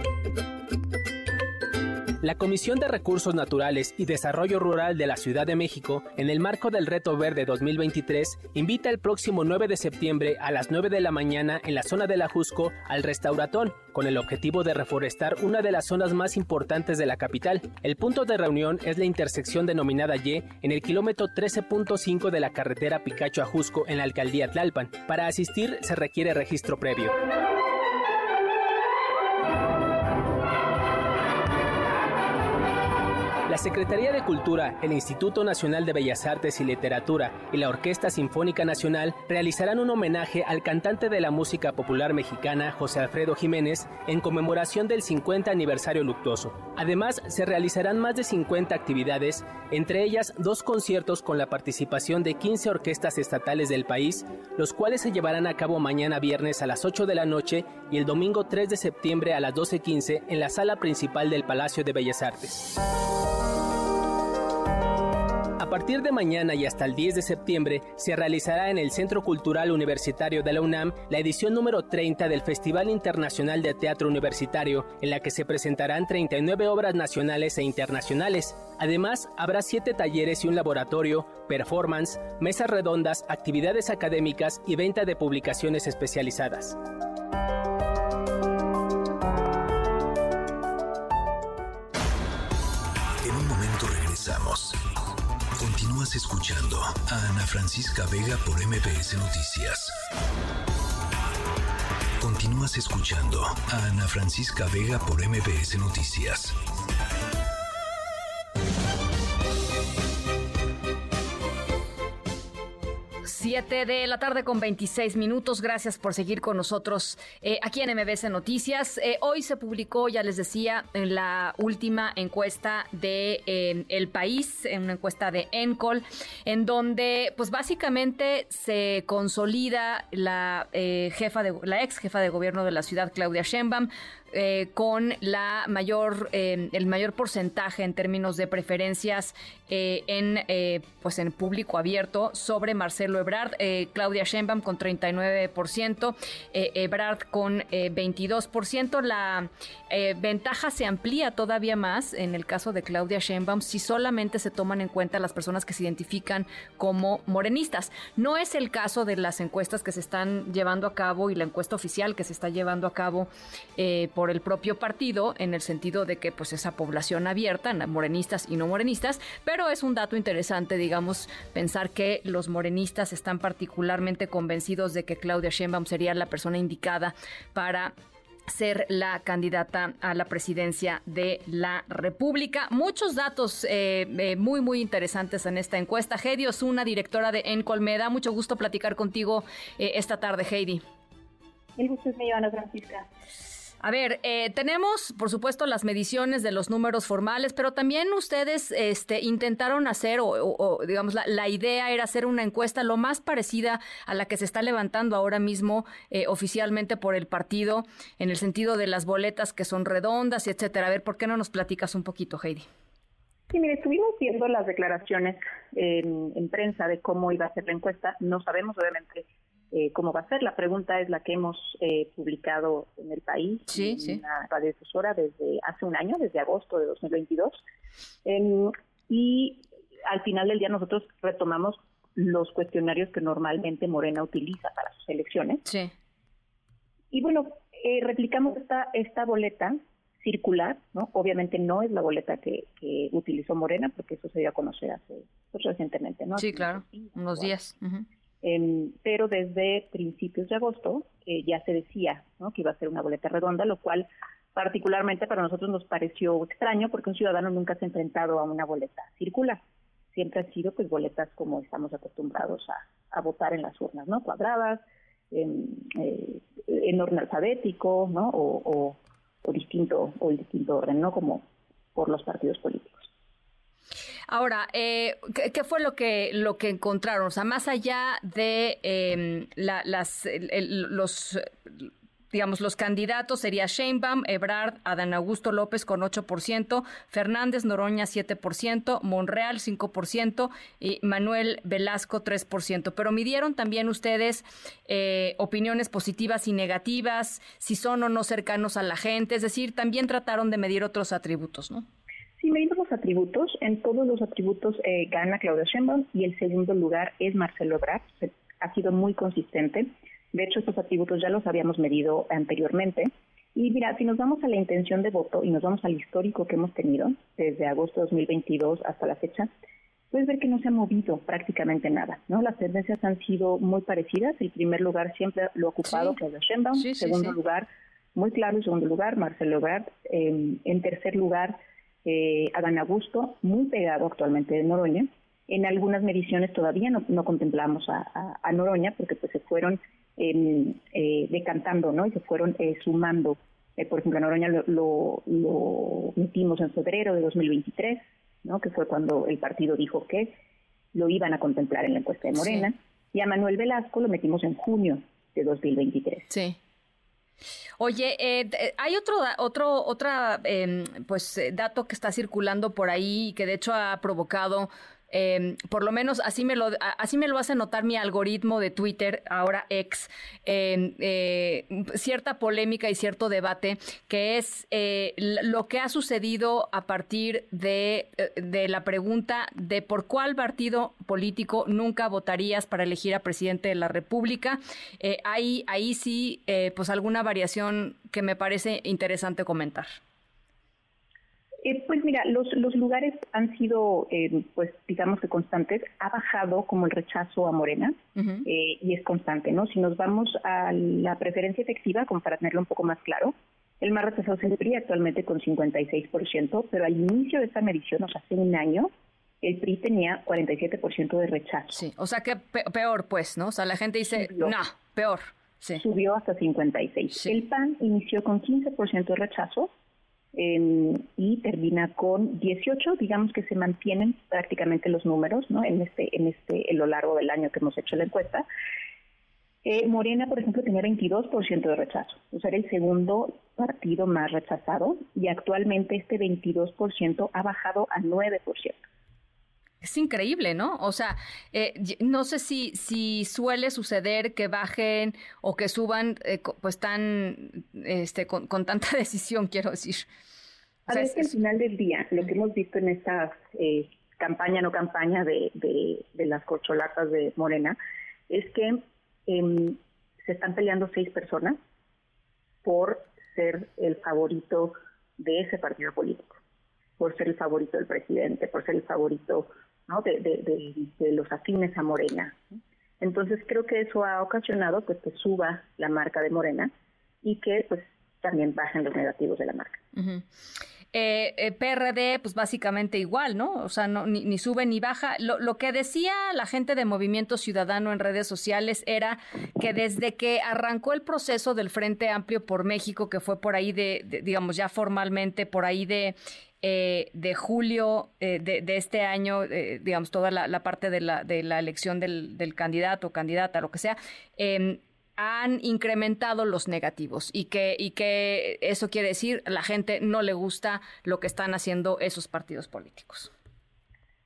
La Comisión de Recursos Naturales y Desarrollo Rural de la Ciudad de México, en el marco del Reto Verde 2023, invita el próximo 9 de septiembre a las 9 de la mañana en la zona de la Jusco al Restauratón, con el objetivo de reforestar una de las zonas más importantes de la capital. El punto de reunión es la intersección denominada Y en el kilómetro 13.5 de la carretera Picacho a Jusco en la alcaldía Tlalpan. Para asistir se requiere registro previo. La Secretaría de Cultura, el Instituto Nacional de Bellas Artes y Literatura y la Orquesta Sinfónica Nacional realizarán un homenaje al cantante de la música popular mexicana José Alfredo Jiménez en conmemoración del 50 aniversario luctuoso. Además, se realizarán más de 50 actividades, entre ellas dos conciertos con la participación de 15 orquestas estatales del país, los cuales se llevarán a cabo mañana viernes a las 8 de la noche y el domingo 3 de septiembre a las 12.15 en la sala principal del Palacio de Bellas Artes. A partir de mañana y hasta el 10 de septiembre se realizará en el Centro Cultural Universitario de la UNAM la edición número 30 del Festival Internacional de Teatro Universitario, en la que se presentarán 39 obras nacionales e internacionales. Además, habrá siete talleres y un laboratorio, performance, mesas redondas, actividades académicas y venta de publicaciones especializadas. Escuchando a Ana Francisca Vega por MPS Noticias. Continúas escuchando a Ana Francisca Vega por MPS Noticias. 7 de la tarde con 26 minutos. Gracias por seguir con nosotros eh, aquí en MBS Noticias. Eh, hoy se publicó, ya les decía, en la última encuesta de eh, El País, en una encuesta de Encol, en donde, pues básicamente se consolida la jefa de la ex jefa de gobierno de la ciudad, Claudia Sheinbaum, eh, con la mayor, eh, el mayor porcentaje en términos de preferencias eh, en, pues en público abierto sobre Marcelo Ebrard, Claudia Sheinbaum con 39%, Ebrard con 22%. La ventaja se amplía todavía más en el caso de Claudia Sheinbaum si solamente se toman en cuenta las personas que se identifican como morenistas. No es el caso de las encuestas que se están llevando a cabo y la encuesta oficial que se está llevando a cabo por por el propio partido, en el sentido de que pues esa población abierta, morenistas y no morenistas, pero es un dato interesante, digamos, pensar que los morenistas están particularmente convencidos de que Claudia Sheinbaum sería la persona indicada para ser la candidata a la presidencia de la República. Muchos datos eh, eh, muy, muy interesantes en esta encuesta. Heidi Osuna, directora de Encol, me mucho gusto platicar contigo eh, esta tarde, Heidi. El gusto es mío, Ana Francisca. A ver, eh, tenemos, por supuesto, las mediciones de los números formales, pero también ustedes este, intentaron hacer, o, digamos, la, idea era hacer una encuesta lo más parecida a la que se está levantando ahora mismo eh, oficialmente por el partido, en el sentido de las boletas que son redondas, etcétera. A ver, ¿por qué no nos platicas un poquito, Heidi? Sí, mire, estuvimos viendo las declaraciones en prensa de cómo iba a ser la encuesta. No sabemos, obviamente, eh, cómo va a ser. La pregunta es la que hemos eh, publicado en el país, sí, en sí. la radiodifusora desde hace un año, desde agosto de 2022. Em, y al final del día nosotros retomamos los cuestionarios que normalmente Morena utiliza para sus elecciones. Sí. Y bueno, eh, replicamos esta, esta boleta circular, ¿no? Obviamente no es la boleta que, que utilizó Morena, porque eso se dio a conocer hace pues, recientemente, ¿no? Sí, claro, unos días. Em, pero desde principios de agosto eh, ya se decía que iba a ser una boleta redonda, lo cual particularmente para nosotros nos pareció extraño porque un ciudadano nunca se ha enfrentado a una boleta circular. Siempre han sido pues boletas como estamos acostumbrados a, a votar en las urnas, ¿no? Cuadradas, en, eh, en orden alfabético, ¿no? O, o, o distinto o en distinto orden, ¿no? Como por los partidos políticos. Ahora, eh, ¿qué, fue lo que lo que encontraron? O sea, más allá de eh, la- las el- los digamos los candidatos sería Sheinbaum, Ebrard, Adán Augusto López con 8%, Fernández Noroña 7%, Monreal 5% y Manuel Velasco 3%. Pero midieron también ustedes eh, opiniones positivas y negativas, si son o no cercanos a la gente, es decir, también trataron de medir otros atributos, ¿no? Si medimos los atributos, en todos los atributos eh, gana Claudia Sheinbaum y el segundo lugar es Marcelo Ebrard. Ha sido muy consistente. De hecho, estos atributos ya los habíamos medido anteriormente. Y mira, si nos vamos a la intención de voto y nos vamos al histórico que hemos tenido desde agosto de 2022 hasta la fecha, puedes ver que no se ha movido prácticamente nada, ¿no? Las tendencias han sido muy parecidas. El primer lugar siempre lo ha ocupado Sí. Claudia Sheinbaum. Sí, sí, segundo lugar, muy claro, en segundo lugar, Marcelo Ebrard. Eh, en tercer lugar, eh, Adán Augusto, muy pegado actualmente de Noroña. En algunas mediciones todavía no, no contemplamos a, a- a Noroña porque pues se fueron em, eh, decantando, ¿no? Y se fueron eh, sumando. Eh, por ejemplo, a Noroña lo, lo, lo metimos en febrero de 2023, ¿no? Que fue cuando el partido dijo que lo iban a contemplar en la encuesta de Morena. Y a Manuel Velasco lo metimos en junio de 2023. Sí. Oye, eh, d- hay otro, otro, otra, em, pues, eh, dato que está circulando por ahí y que de hecho ha provocado, em, por lo menos así me lo, así me lo hace notar mi algoritmo de Twitter, ahora ex, eh, cierta polémica y cierto debate, que es eh, lo que ha sucedido a partir de, eh, de la pregunta de por cuál partido político nunca votarías para elegir a presidente de la República. Ahí, ahí sí, pues alguna variación que me parece interesante comentar. Eh, pues mira, los, los lugares han sido, eh, pues digamos que constantes. Ha bajado como el rechazo a Morena eh, y es constante, ¿no? Si nos vamos a la preferencia efectiva, como para tenerlo un poco más claro, el más rechazado es el PRI actualmente con 56%, pero al inicio de esta medición, o sea, hace un año, el PRI tenía 47% de rechazo. Sí, o sea que pe- peor, pues, ¿no? O sea, la gente dice, no, peor. Sí. Subió hasta 56. El PAN inició con 15% de rechazo y termina con 18, digamos que se mantienen prácticamente los números, ¿no? En este, en este, a lo largo del año que hemos hecho la encuesta. Eh, Morena, por ejemplo, tenía 22% de rechazo, o sea, era el segundo partido más rechazado y actualmente este 22% ha bajado a 9%. Es increíble, ¿no? O sea, eh, no sé si, si suele suceder que bajen o que suban eh, pues tan, este, con, con tanta decisión, quiero decir. A ver, es que al final del día, lo que hemos visto en esta eh, campaña, no campaña de, de, de las corcholatas de Morena, es que em, se están peleando seis personas por ser el favorito de ese partido político, por ser el favorito del presidente, por ser el favorito de, de, de, de los afines a Morena. Entonces creo que eso ha ocasionado pues que suba la marca de Morena y que pues también bajen los negativos de la marca. Ujú. Eh, eh, PRD, pues básicamente igual, ¿no? O sea, ni, sube ni baja. Lo, que decía la gente de Movimiento Ciudadano en redes sociales era que desde que arrancó el proceso del Frente Amplio por México, que fue por ahí de, digamos, ya formalmente, por ahí de, eh, de julio eh, de, este año, digamos, toda la, parte de la, de la elección del, del candidato, candidata, lo que sea, eh, han incrementado los negativos y que, y que eso quiere decir la gente no le gusta lo que están haciendo esos partidos políticos.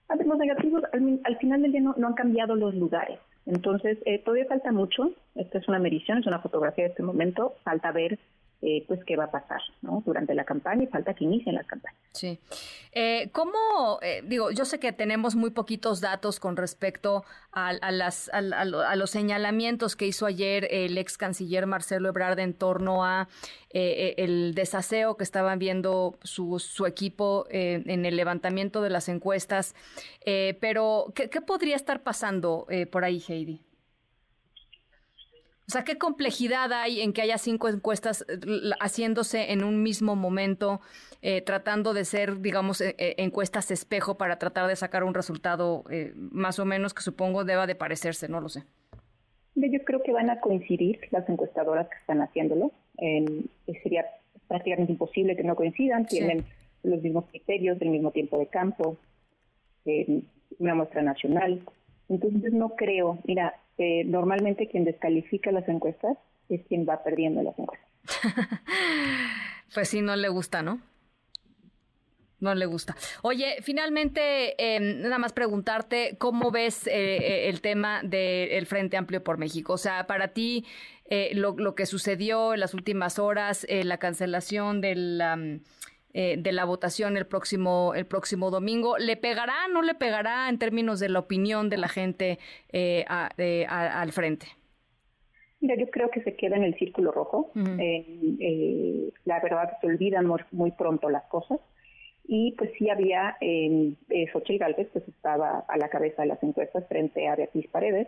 Los negativos al, final del día no, han cambiado los lugares. Entonces, eh, todavía falta mucho. Esta es una medición, es una fotografía de este momento. Falta ver eh, pues qué va a pasar durante la campaña y falta que inicien las campañas. Sí. Eh, ¿Cómo, eh, digo, yo sé que tenemos muy poquitos datos con respecto a, los señalamientos que hizo ayer el ex canciller Marcelo Ebrard en torno a el desaseo que estaban viendo su, su equipo en el levantamiento de las encuestas, pero ¿qué, ¿qué, podría estar pasando por ahí, Heidi? O sea, ¿qué complejidad hay en que haya cinco encuestas eh, haciéndose en un mismo momento, eh, tratando de ser, digamos, eh, encuestas espejo para tratar de sacar un resultado más o menos que supongo deba de parecerse, no lo sé? Yo creo que van a coincidir las encuestadoras que están haciéndolo. sería prácticamente imposible que no coincidan. Tienen los mismos criterios, del mismo tiempo de campo, una muestra nacional. Entonces no creo, mira, eh, normalmente quien descalifica las encuestas es quien va perdiendo las encuestas. pues sí, no le gusta, ¿no? No le gusta. Oye, finalmente, em, nada más preguntarte, ¿cómo ves eh, eh, el tema del Frente Amplio por México? O sea, para ti, lo, lo, que sucedió en las últimas horas, la cancelación del... de la votación el próximo, el próximo domingo. ¿Le pegará, no le pegará en términos de la opinión de la gente al frente? Mira, yo creo que se queda en el círculo rojo. la verdad, se olvidan muy, pronto las cosas y pues sí había, eh, Xochitl Galvez pues estaba a la cabeza de las encuestas frente a Beatriz Paredes,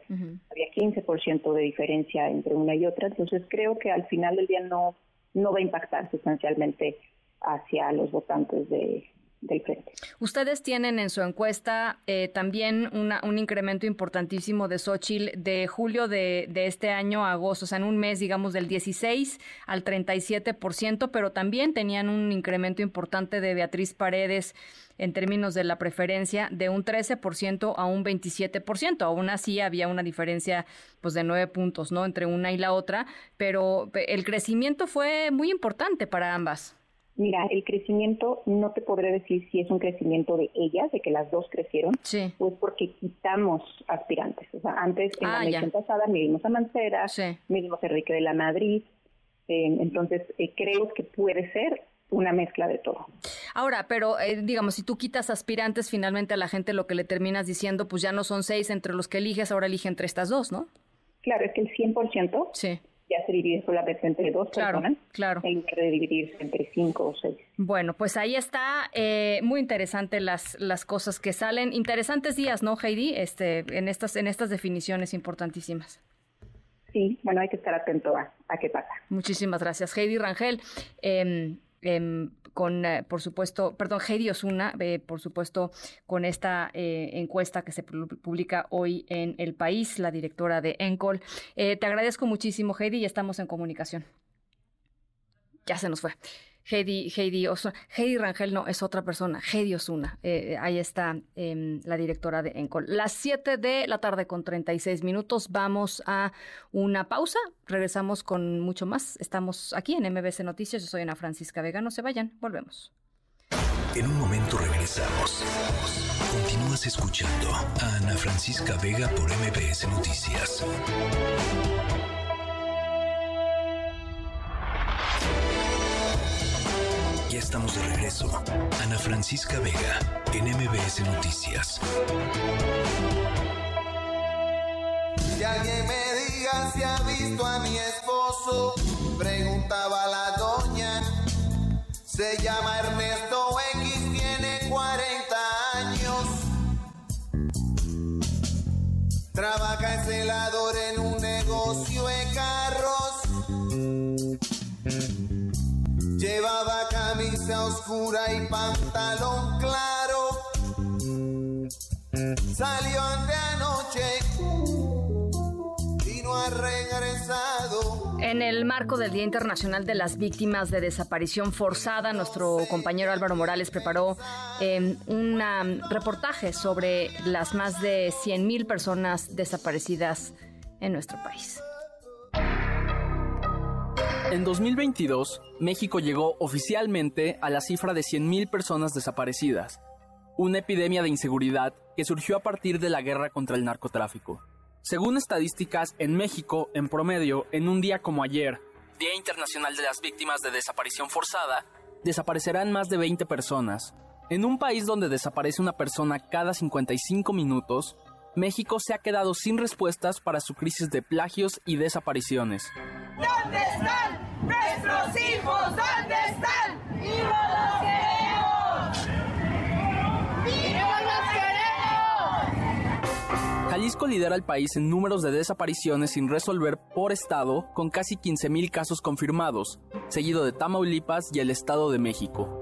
había 15% de diferencia entre una y otra, entonces creo que al final del día no, no va a impactar sustancialmente hacia los votantes de, del frente. Ustedes tienen en su encuesta eh, también un incremento importantísimo de Xochitl de julio de, este año a agosto, o sea, en un mes, digamos, del 16 al 37%, pero también tenían un incremento importante de Beatriz Paredes en términos de la preferencia de un 13% a un 27%. Aún así había una diferencia pues de nueve puntos, ¿no? Entre una y la otra, pero el crecimiento fue muy importante para ambas. Mira, el crecimiento no te podré decir si es un crecimiento de ellas, de que las dos crecieron, sí. o es porque quitamos aspirantes. O sea, antes en la ah, elección pasada midimos a Mancera, sí. a Enrique de la Madrid, eh, entonces eh, creo que puede ser una mezcla de todo. Ahora, pero eh, digamos, si tú quitas aspirantes, finalmente a la gente lo que le terminas diciendo, pues ya no son seis entre los que eliges, ahora elige entre estas dos, ¿no? Claro, es que el 100% sí ya se divide solamente entre dos claro, personas, claro. en lugar de dividirse entre cinco o seis. Bueno, pues ahí está, eh, muy interesante las, las cosas que salen. Interesantes días, ¿no, Heidi? Este, en estas, en estas definiciones importantísimas. Sí, bueno, hay que estar atento a, a qué pasa. Muchísimas gracias, Heidi Rangel. Eh, con, eh, por supuesto, perdón, Heidi Osuna, eh, por supuesto, con esta eh, encuesta que se publica hoy en El País, la directora de Encol. te agradezco muchísimo, Heidi, y estamos en comunicación. Ya se nos fue. Heidi, Heidi Osuna. Heidi Rangel no, es otra persona. Heidi Osuna. Eh, ahí está em, la directora de Encol. Las 7 de la tarde con 36 minutos. Vamos a una pausa. Regresamos con mucho más. Estamos aquí en MBC Noticias. Yo soy Ana Francisca Vega. No se vayan. Volvemos. En un momento regresamos. Continúas escuchando a Ana Francisca Vega por MBS Noticias. Estamos de regreso. Ana Francisca Vega, en MBS Noticias. Si alguien me diga si ha visto a mi esposo, preguntaba la doña. Se llama Ernesto X, tiene 40 años. Trabaja en celador y pantalón claro. Salió anoche y no ha regresado. En el marco del Día Internacional de las Víctimas de Desaparición Forzada, nuestro compañero Álvaro Morales preparó em, un reportaje sobre las más de 100.000 personas desaparecidas en nuestro país. En 2022, México llegó oficialmente a la cifra de 100.000 personas desaparecidas. una epidemia de inseguridad que surgió a partir de la guerra contra el narcotráfico. Según estadísticas, en México, en promedio, en un día como ayer, Día Internacional de las Víctimas de Desaparición Forzada, desaparecerán más de 20 personas. En un país donde desaparece una persona cada 55 minutos, México se ha quedado sin respuestas para su crisis de plagios y desapariciones. ¿Dónde están nuestros hijos? ¿Dónde están? ¡Y no los queremos! ¡Y no los queremos! Jalisco lidera el país en números de desapariciones sin resolver por estado, con casi 15.000 casos confirmados, seguido de Tamaulipas y el Estado de México.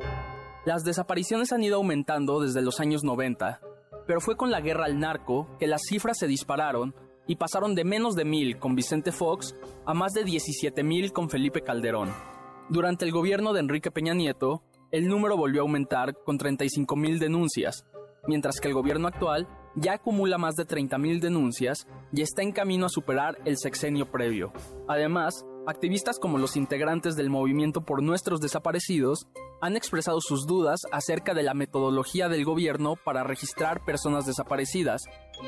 Las desapariciones han ido aumentando desde los años 90, pero fue con la guerra al narco que las cifras se dispararon y pasaron de menos de mil con Vicente Fox a más de 17 mil con Felipe Calderón. Durante el gobierno de Enrique Peña Nieto, el número volvió a aumentar con 35 mil denuncias, mientras que el gobierno actual ya acumula más de 30 mil denuncias y está en camino a superar el sexenio previo. Además, activistas como los integrantes del movimiento por nuestros desaparecidos han expresado sus dudas acerca de la metodología del gobierno para registrar personas desaparecidas,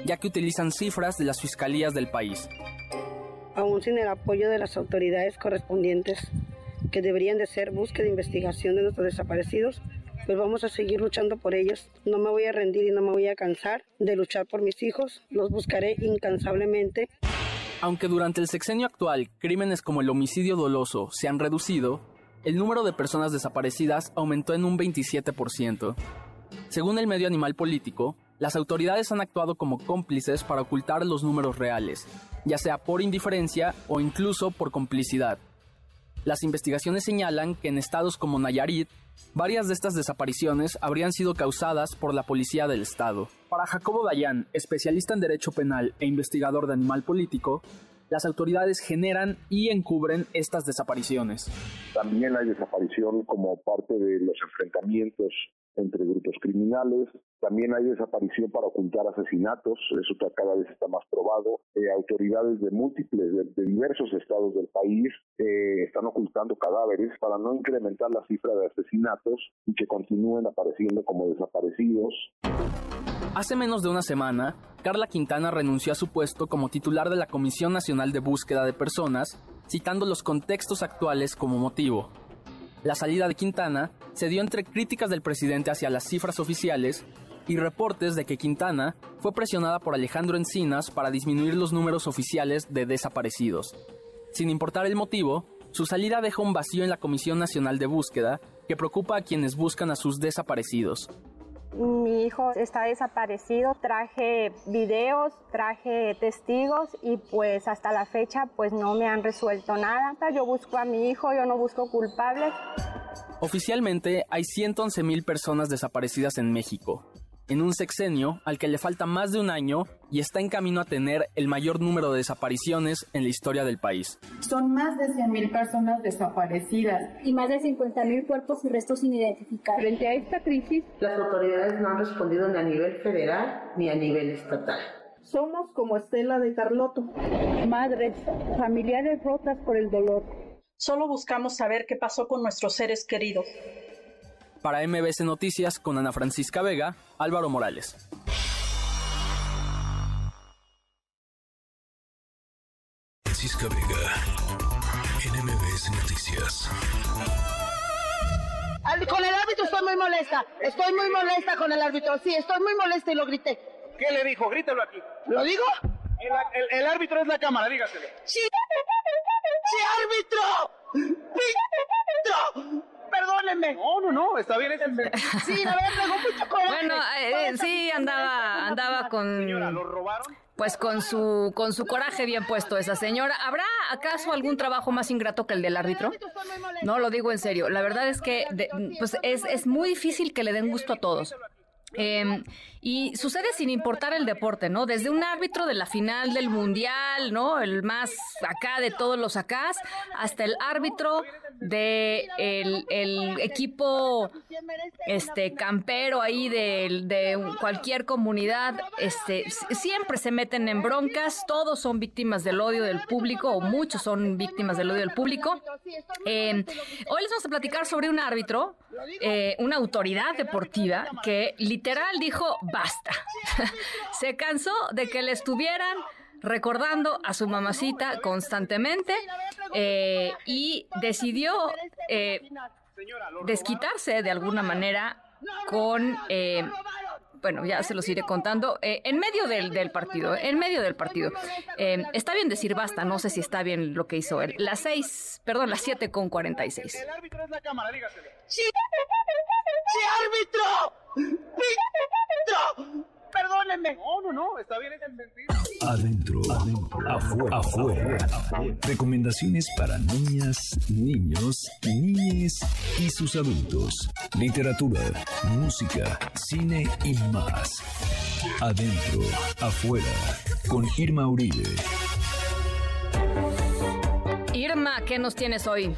ya que utilizan cifras de las fiscalías del país. Aún sin el apoyo de las autoridades correspondientes, que deberían de ser búsqueda e investigación de nuestros desaparecidos, pues vamos a seguir luchando por ellos. No me voy a rendir y no me voy a cansar de luchar por mis hijos. Los buscaré incansablemente. Aunque durante el sexenio actual crímenes como el homicidio doloso se han reducido, el número de personas desaparecidas aumentó en un 27%. Según el medio animal político, las autoridades han actuado como cómplices para ocultar los números reales, ya sea por indiferencia o incluso por complicidad. Las investigaciones señalan que en estados como Nayarit, varias de estas desapariciones habrían sido causadas por la policía del estado. Para Jacobo Dayan, especialista en derecho penal e investigador de animal político, las autoridades generan y encubren estas desapariciones. También hay desaparición como parte de los enfrentamientos entre grupos criminales. También hay desaparición para ocultar asesinatos, eso cada vez está más probado. Eh, autoridades de múltiples, de, diversos estados del país eh, están ocultando cadáveres para no incrementar la cifra de asesinatos y que continúen apareciendo como desaparecidos. Hace menos de una semana, Carla Quintana renunció a su puesto como titular de la Comisión Nacional de Búsqueda de Personas, citando los contextos actuales como motivo. La salida de Quintana se dio entre críticas del presidente hacia las cifras oficiales y reportes de que Quintana fue presionada por Alejandro Encinas para disminuir los números oficiales de desaparecidos. Sin importar el motivo, su salida deja un vacío en la Comisión Nacional de Búsqueda que preocupa a quienes buscan a sus desaparecidos. Mi hijo está desaparecido, traje videos, traje testigos y pues hasta la fecha pues no me han resuelto nada. Yo busco a mi hijo, yo no busco culpables. Oficialmente hay 111 mil personas desaparecidas en México, en un sexenio al que le falta más de un año y está en camino a tener el mayor número de desapariciones en la historia del país. Son más de 100.000 personas desaparecidas y más de 50.000 cuerpos y restos sin identificar. Frente a esta crisis, las autoridades no han respondido ni a nivel federal ni a nivel estatal. Somos como Estela de Carloto, madres, familiares rotas por el dolor. Solo buscamos saber qué pasó con nuestros seres queridos. Para MBC Noticias con Ana Francisca Vega, Álvaro Morales. Francisca Vega, en MBS Noticias. Con el árbitro estoy muy molesta. Estoy muy molesta con el árbitro. Sí, estoy muy molesta y lo grité. ¿Qué le dijo? Grítelo aquí. ¿Lo digo? El, el- el árbitro es la cámara, dígaselo. ¡Sí! ¡Sí, árbitro! ¡Árbitro! Perdónenme. No, no, no, está bien. Sí, la verdad, tengo mucho coraje. Bueno, eh, sí, andaba, andaba con... Pues con su, con su coraje bien puesto esa señora. ¿Habrá acaso algún trabajo más ingrato que el del árbitro? No, lo digo en serio. La verdad es que de- pues es, es muy difícil que le den gusto a todos. Eh, y sucede sin importar el deporte, ¿no? Desde un árbitro de la final del mundial, ¿no? El más acá de todos los acás, hasta el árbitro de el, el equipo este campero ahí de, cualquier comunidad, este siempre se meten en broncas, todos son víctimas del odio del público, o muchos son víctimas del odio del público. Eh, hoy les vamos a platicar sobre un árbitro, eh, una autoridad deportiva que literal dijo basta. Se cansó de que le estuvieran recordando a su mamacita constantemente eh, y decidió eh, desquitarse de alguna manera con eh, bueno, ya se los iré contando, eh, en medio del, del, partido, en medio del partido. Eh, está bien decir basta, no sé si está bien lo que hizo él. Las seis, perdón, las siete con cuarenta y seis. El árbitro es la cámara, dígaselo. ¡Sí! ¡Sí, árbitro! ¡Árbitro! Perdónenme. No, no, no, está bien, es mentira. Adentro, adentro, afuera, afuera. Recomendaciones para niñas, niños, niñes y sus adultos. Literatura, música, cine y más. Adentro, afuera, con Irma Uribe. Irma, ¿qué nos tienes hoy?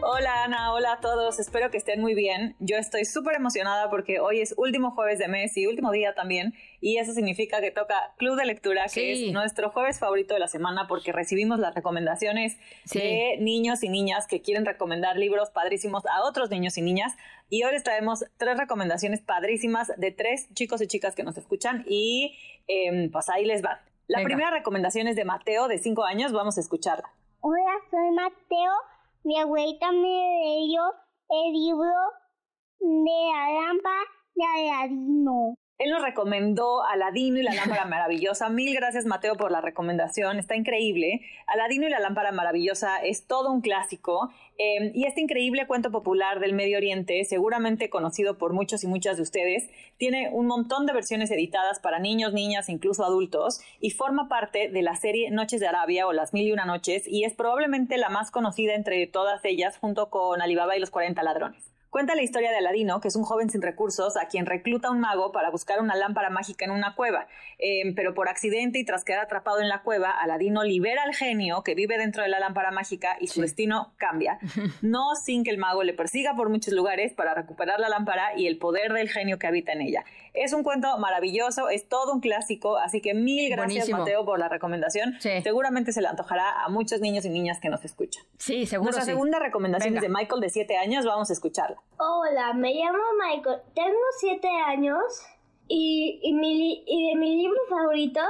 Hola Ana, hola a todos, espero que estén muy bien. Yo estoy súper emocionada porque hoy es último jueves de mes y último día también, y eso significa que toca Club de Lectura, que Sí. es nuestro jueves favorito de la semana porque recibimos las recomendaciones Sí. de niños y niñas que quieren recomendar libros padrísimos a otros niños y niñas. Y hoy les traemos tres recomendaciones padrísimas de tres chicos y chicas que nos escuchan y em, pues ahí les van. La Venga. primera recomendación es de Mateo, de 5 años, vamos a escucharla. Hola, soy Mateo. Mi abuelita me leyó el libro de la lámpara de Aladino. Él nos recomendó Aladino y la lámpara maravillosa. Mil gracias, Mateo, por la recomendación. Está increíble. Aladino y la lámpara maravillosa es todo un clásico. eh, y este increíble cuento popular del Medio Oriente, seguramente conocido por muchos y muchas de ustedes, tiene un montón de versiones editadas para niños, niñas, incluso adultos, y forma parte de la serie Noches de Arabia o Las Mil y Una Noches, y es probablemente la más conocida entre todas ellas, junto con Alibaba y los 40 ladrones. Cuenta la historia de Aladino, que es un joven sin recursos a quien recluta un mago para buscar una lámpara mágica en una cueva. Eh, pero por accidente y tras quedar atrapado en la cueva, Aladino libera al genio que vive dentro de la lámpara mágica y su destino cambia. No sin que el mago le persiga por muchos lugares para recuperar la lámpara y el poder del genio que habita en ella. Es un cuento maravilloso, es todo un clásico, así que mil gracias Buenísimo. Mateo por la recomendación. Seguramente se le antojará a muchos niños y niñas que nos escuchan. Sí, seguro Nuestra sí. segunda recomendación Venga. es de Michael de 7 años, vamos a escucharla. Hola, me llamo Michael. Tengo siete años y, y, mi y de mis libros favoritos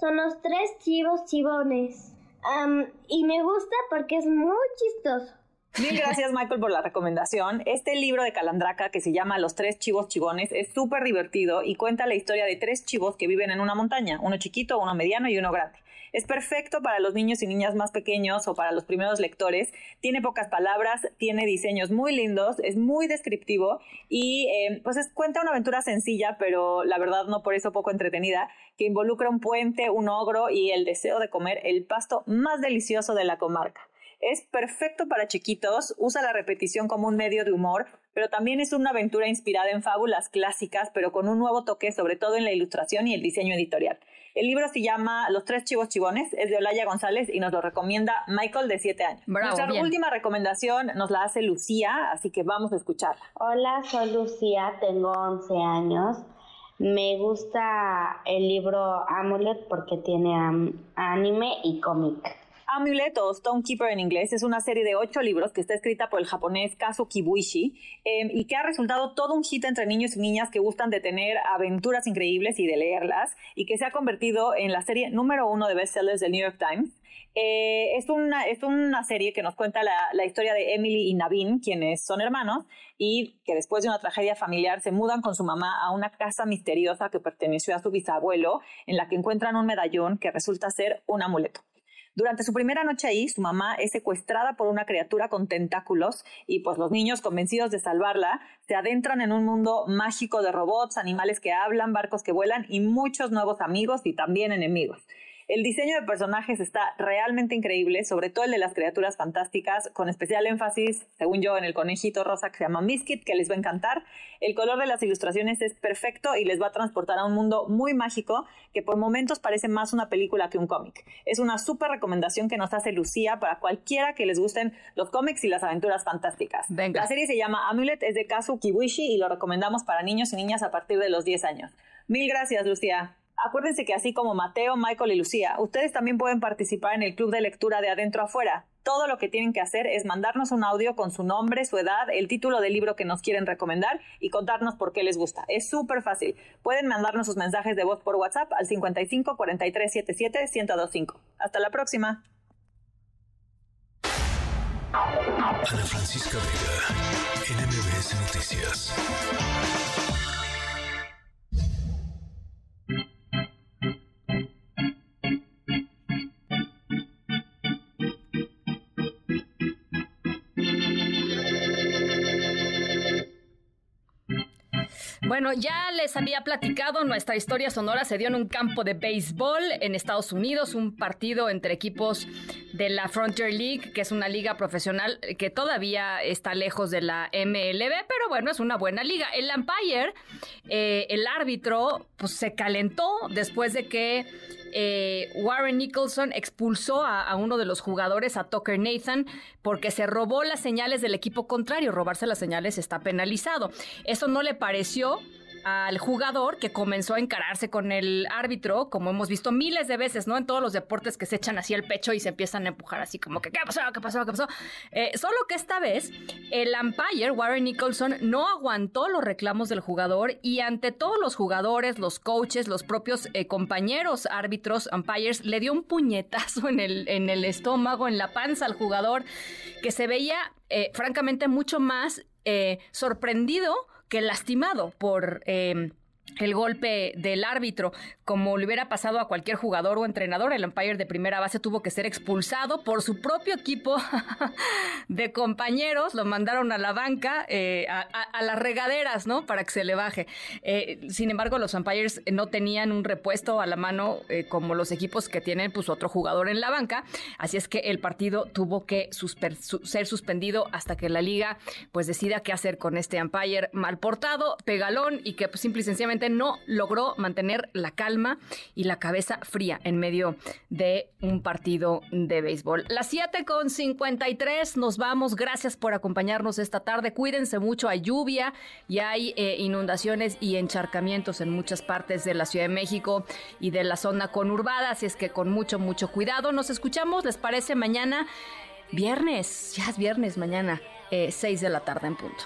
son los tres chivos chivones. Am, y me gusta porque es muy chistoso. Mil gracias, Michael, por la recomendación. Este libro de Calandraca, que se llama Los tres chivos chivones, es súper divertido y cuenta la historia de tres chivos que viven en una montaña, uno chiquito, uno mediano y uno grande. Es perfecto para los niños y niñas más pequeños o para los primeros lectores. Tiene pocas palabras, tiene diseños muy lindos, es muy descriptivo y eh, pues es- cuenta una aventura sencilla, pero la verdad no por eso poco entretenida, que involucra un puente, un ogro y el deseo de comer el pasto más delicioso de la comarca. Es perfecto para chiquitos, usa la repetición como un medio de humor, pero también es una aventura inspirada en fábulas clásicas, pero con un nuevo toque, sobre todo en la ilustración y el diseño editorial. El libro se llama Los tres chivos chivones, es de Olaya González y nos lo recomienda Michael de 7 años. Bravo, Nuestra bien. última recomendación nos la hace Lucía, así que vamos a escucharla. Hola, soy Lucía, tengo 11 años. Me gusta el libro Amulet porque tiene anime y cómic. Amulet o Stonekeeper en inglés es una serie de ocho libros que está escrita por el japonés Kazu Kibuishi eh, y que ha resultado todo un hit entre niños y niñas que gustan de tener aventuras increíbles y de leerlas y que se ha convertido en la serie número uno de bestsellers del New York Times. Eh, es, una, es una serie que nos cuenta la, la historia de Emily y Navin, quienes son hermanos y que después de una tragedia familiar se mudan con su mamá a una casa misteriosa que perteneció a su bisabuelo, en la que encuentran un medallón que resulta ser un amuleto. Durante su primera noche ahí, su mamá es secuestrada por una criatura con tentáculos y pues los niños convencidos de salvarla se adentran en un mundo mágico de robots, animales que hablan, barcos que vuelan y muchos nuevos amigos y también enemigos. El diseño de personajes está realmente increíble, sobre todo el de las criaturas fantásticas, con especial énfasis, según yo, en el conejito rosa que se llama Miskit, que les va a encantar. El color de las ilustraciones es perfecto y les va a transportar a un mundo muy mágico que por momentos parece más una película que un cómic. Es una súper recomendación que nos hace Lucía para cualquiera que les gusten los cómics y las aventuras fantásticas. La serie se llama Amulet, es de Kazu Kibuishi y lo recomendamos para niños y niñas a partir de los 10 años. Mil gracias, Lucía. Acuérdense que así como Mateo, Michael y Lucía, ustedes también pueden participar en el club de lectura de adentro afuera. Todo lo que tienen que hacer es mandarnos un audio con su nombre, su edad, el título del libro que nos quieren recomendar y contarnos por qué les gusta. Es súper fácil. Pueden mandarnos sus mensajes de voz por WhatsApp al 55 43 77 1025. Hasta la próxima. Ana Francisca Vega, NMBS Noticias. Bueno, ya les había platicado, nuestra historia sonora se dio en un campo de béisbol en Estados Unidos, un partido entre equipos de la Frontier League, que es una liga profesional que todavía está lejos de la MLB, pero bueno, es una buena liga. El umpire, eh, el árbitro, pues se calentó después de que eh, Warren Nicholson expulsó a, uno de los jugadores, a Tucker Nathan, porque se robó las señales del equipo contrario. Robarse las señales está penalizado. Eso no le pareció al jugador que comenzó a encararse con el árbitro, como hemos visto miles de veces, ¿no? En todos los deportes que se echan así el pecho y se empiezan a empujar así como que, ¿qué pasó? ¿Qué pasó? ¿Qué pasó? Eh, solo que esta vez el umpire, Warren Nicholson, no aguantó los reclamos del jugador y ante todos los jugadores, los coaches, los propios eh, compañeros árbitros, umpires, le dio un puñetazo en el, en el estómago, en la panza al jugador, que se veía eh, francamente mucho más sorprendido que lastimado por... Eh, el golpe del árbitro, como le hubiera pasado a cualquier jugador o entrenador, el umpire de primera base tuvo que ser expulsado por su propio equipo de compañeros, lo mandaron a la banca, eh, a, las regaderas, ¿no? Para que se le baje. Eh, sin embargo, los umpires no tenían un repuesto a la mano eh, como los equipos que tienen pues otro jugador en la banca, así es que el partido tuvo que ser suspendido hasta que la liga pues decida qué hacer con este umpire mal portado, pegalón y que pues simple y sencillamente no logró mantener la calma y la cabeza fría en medio de un partido de béisbol. Las 7 con 53 nos vamos. Gracias por acompañarnos esta tarde. Cuídense mucho. Hay lluvia y hay eh, inundaciones y encharcamientos en muchas partes de la Ciudad de México y de la zona conurbada. Así es que con mucho, mucho cuidado. Nos escuchamos. ¿Les parece mañana? Viernes, ya es viernes mañana, 6 eh, de la tarde en punto.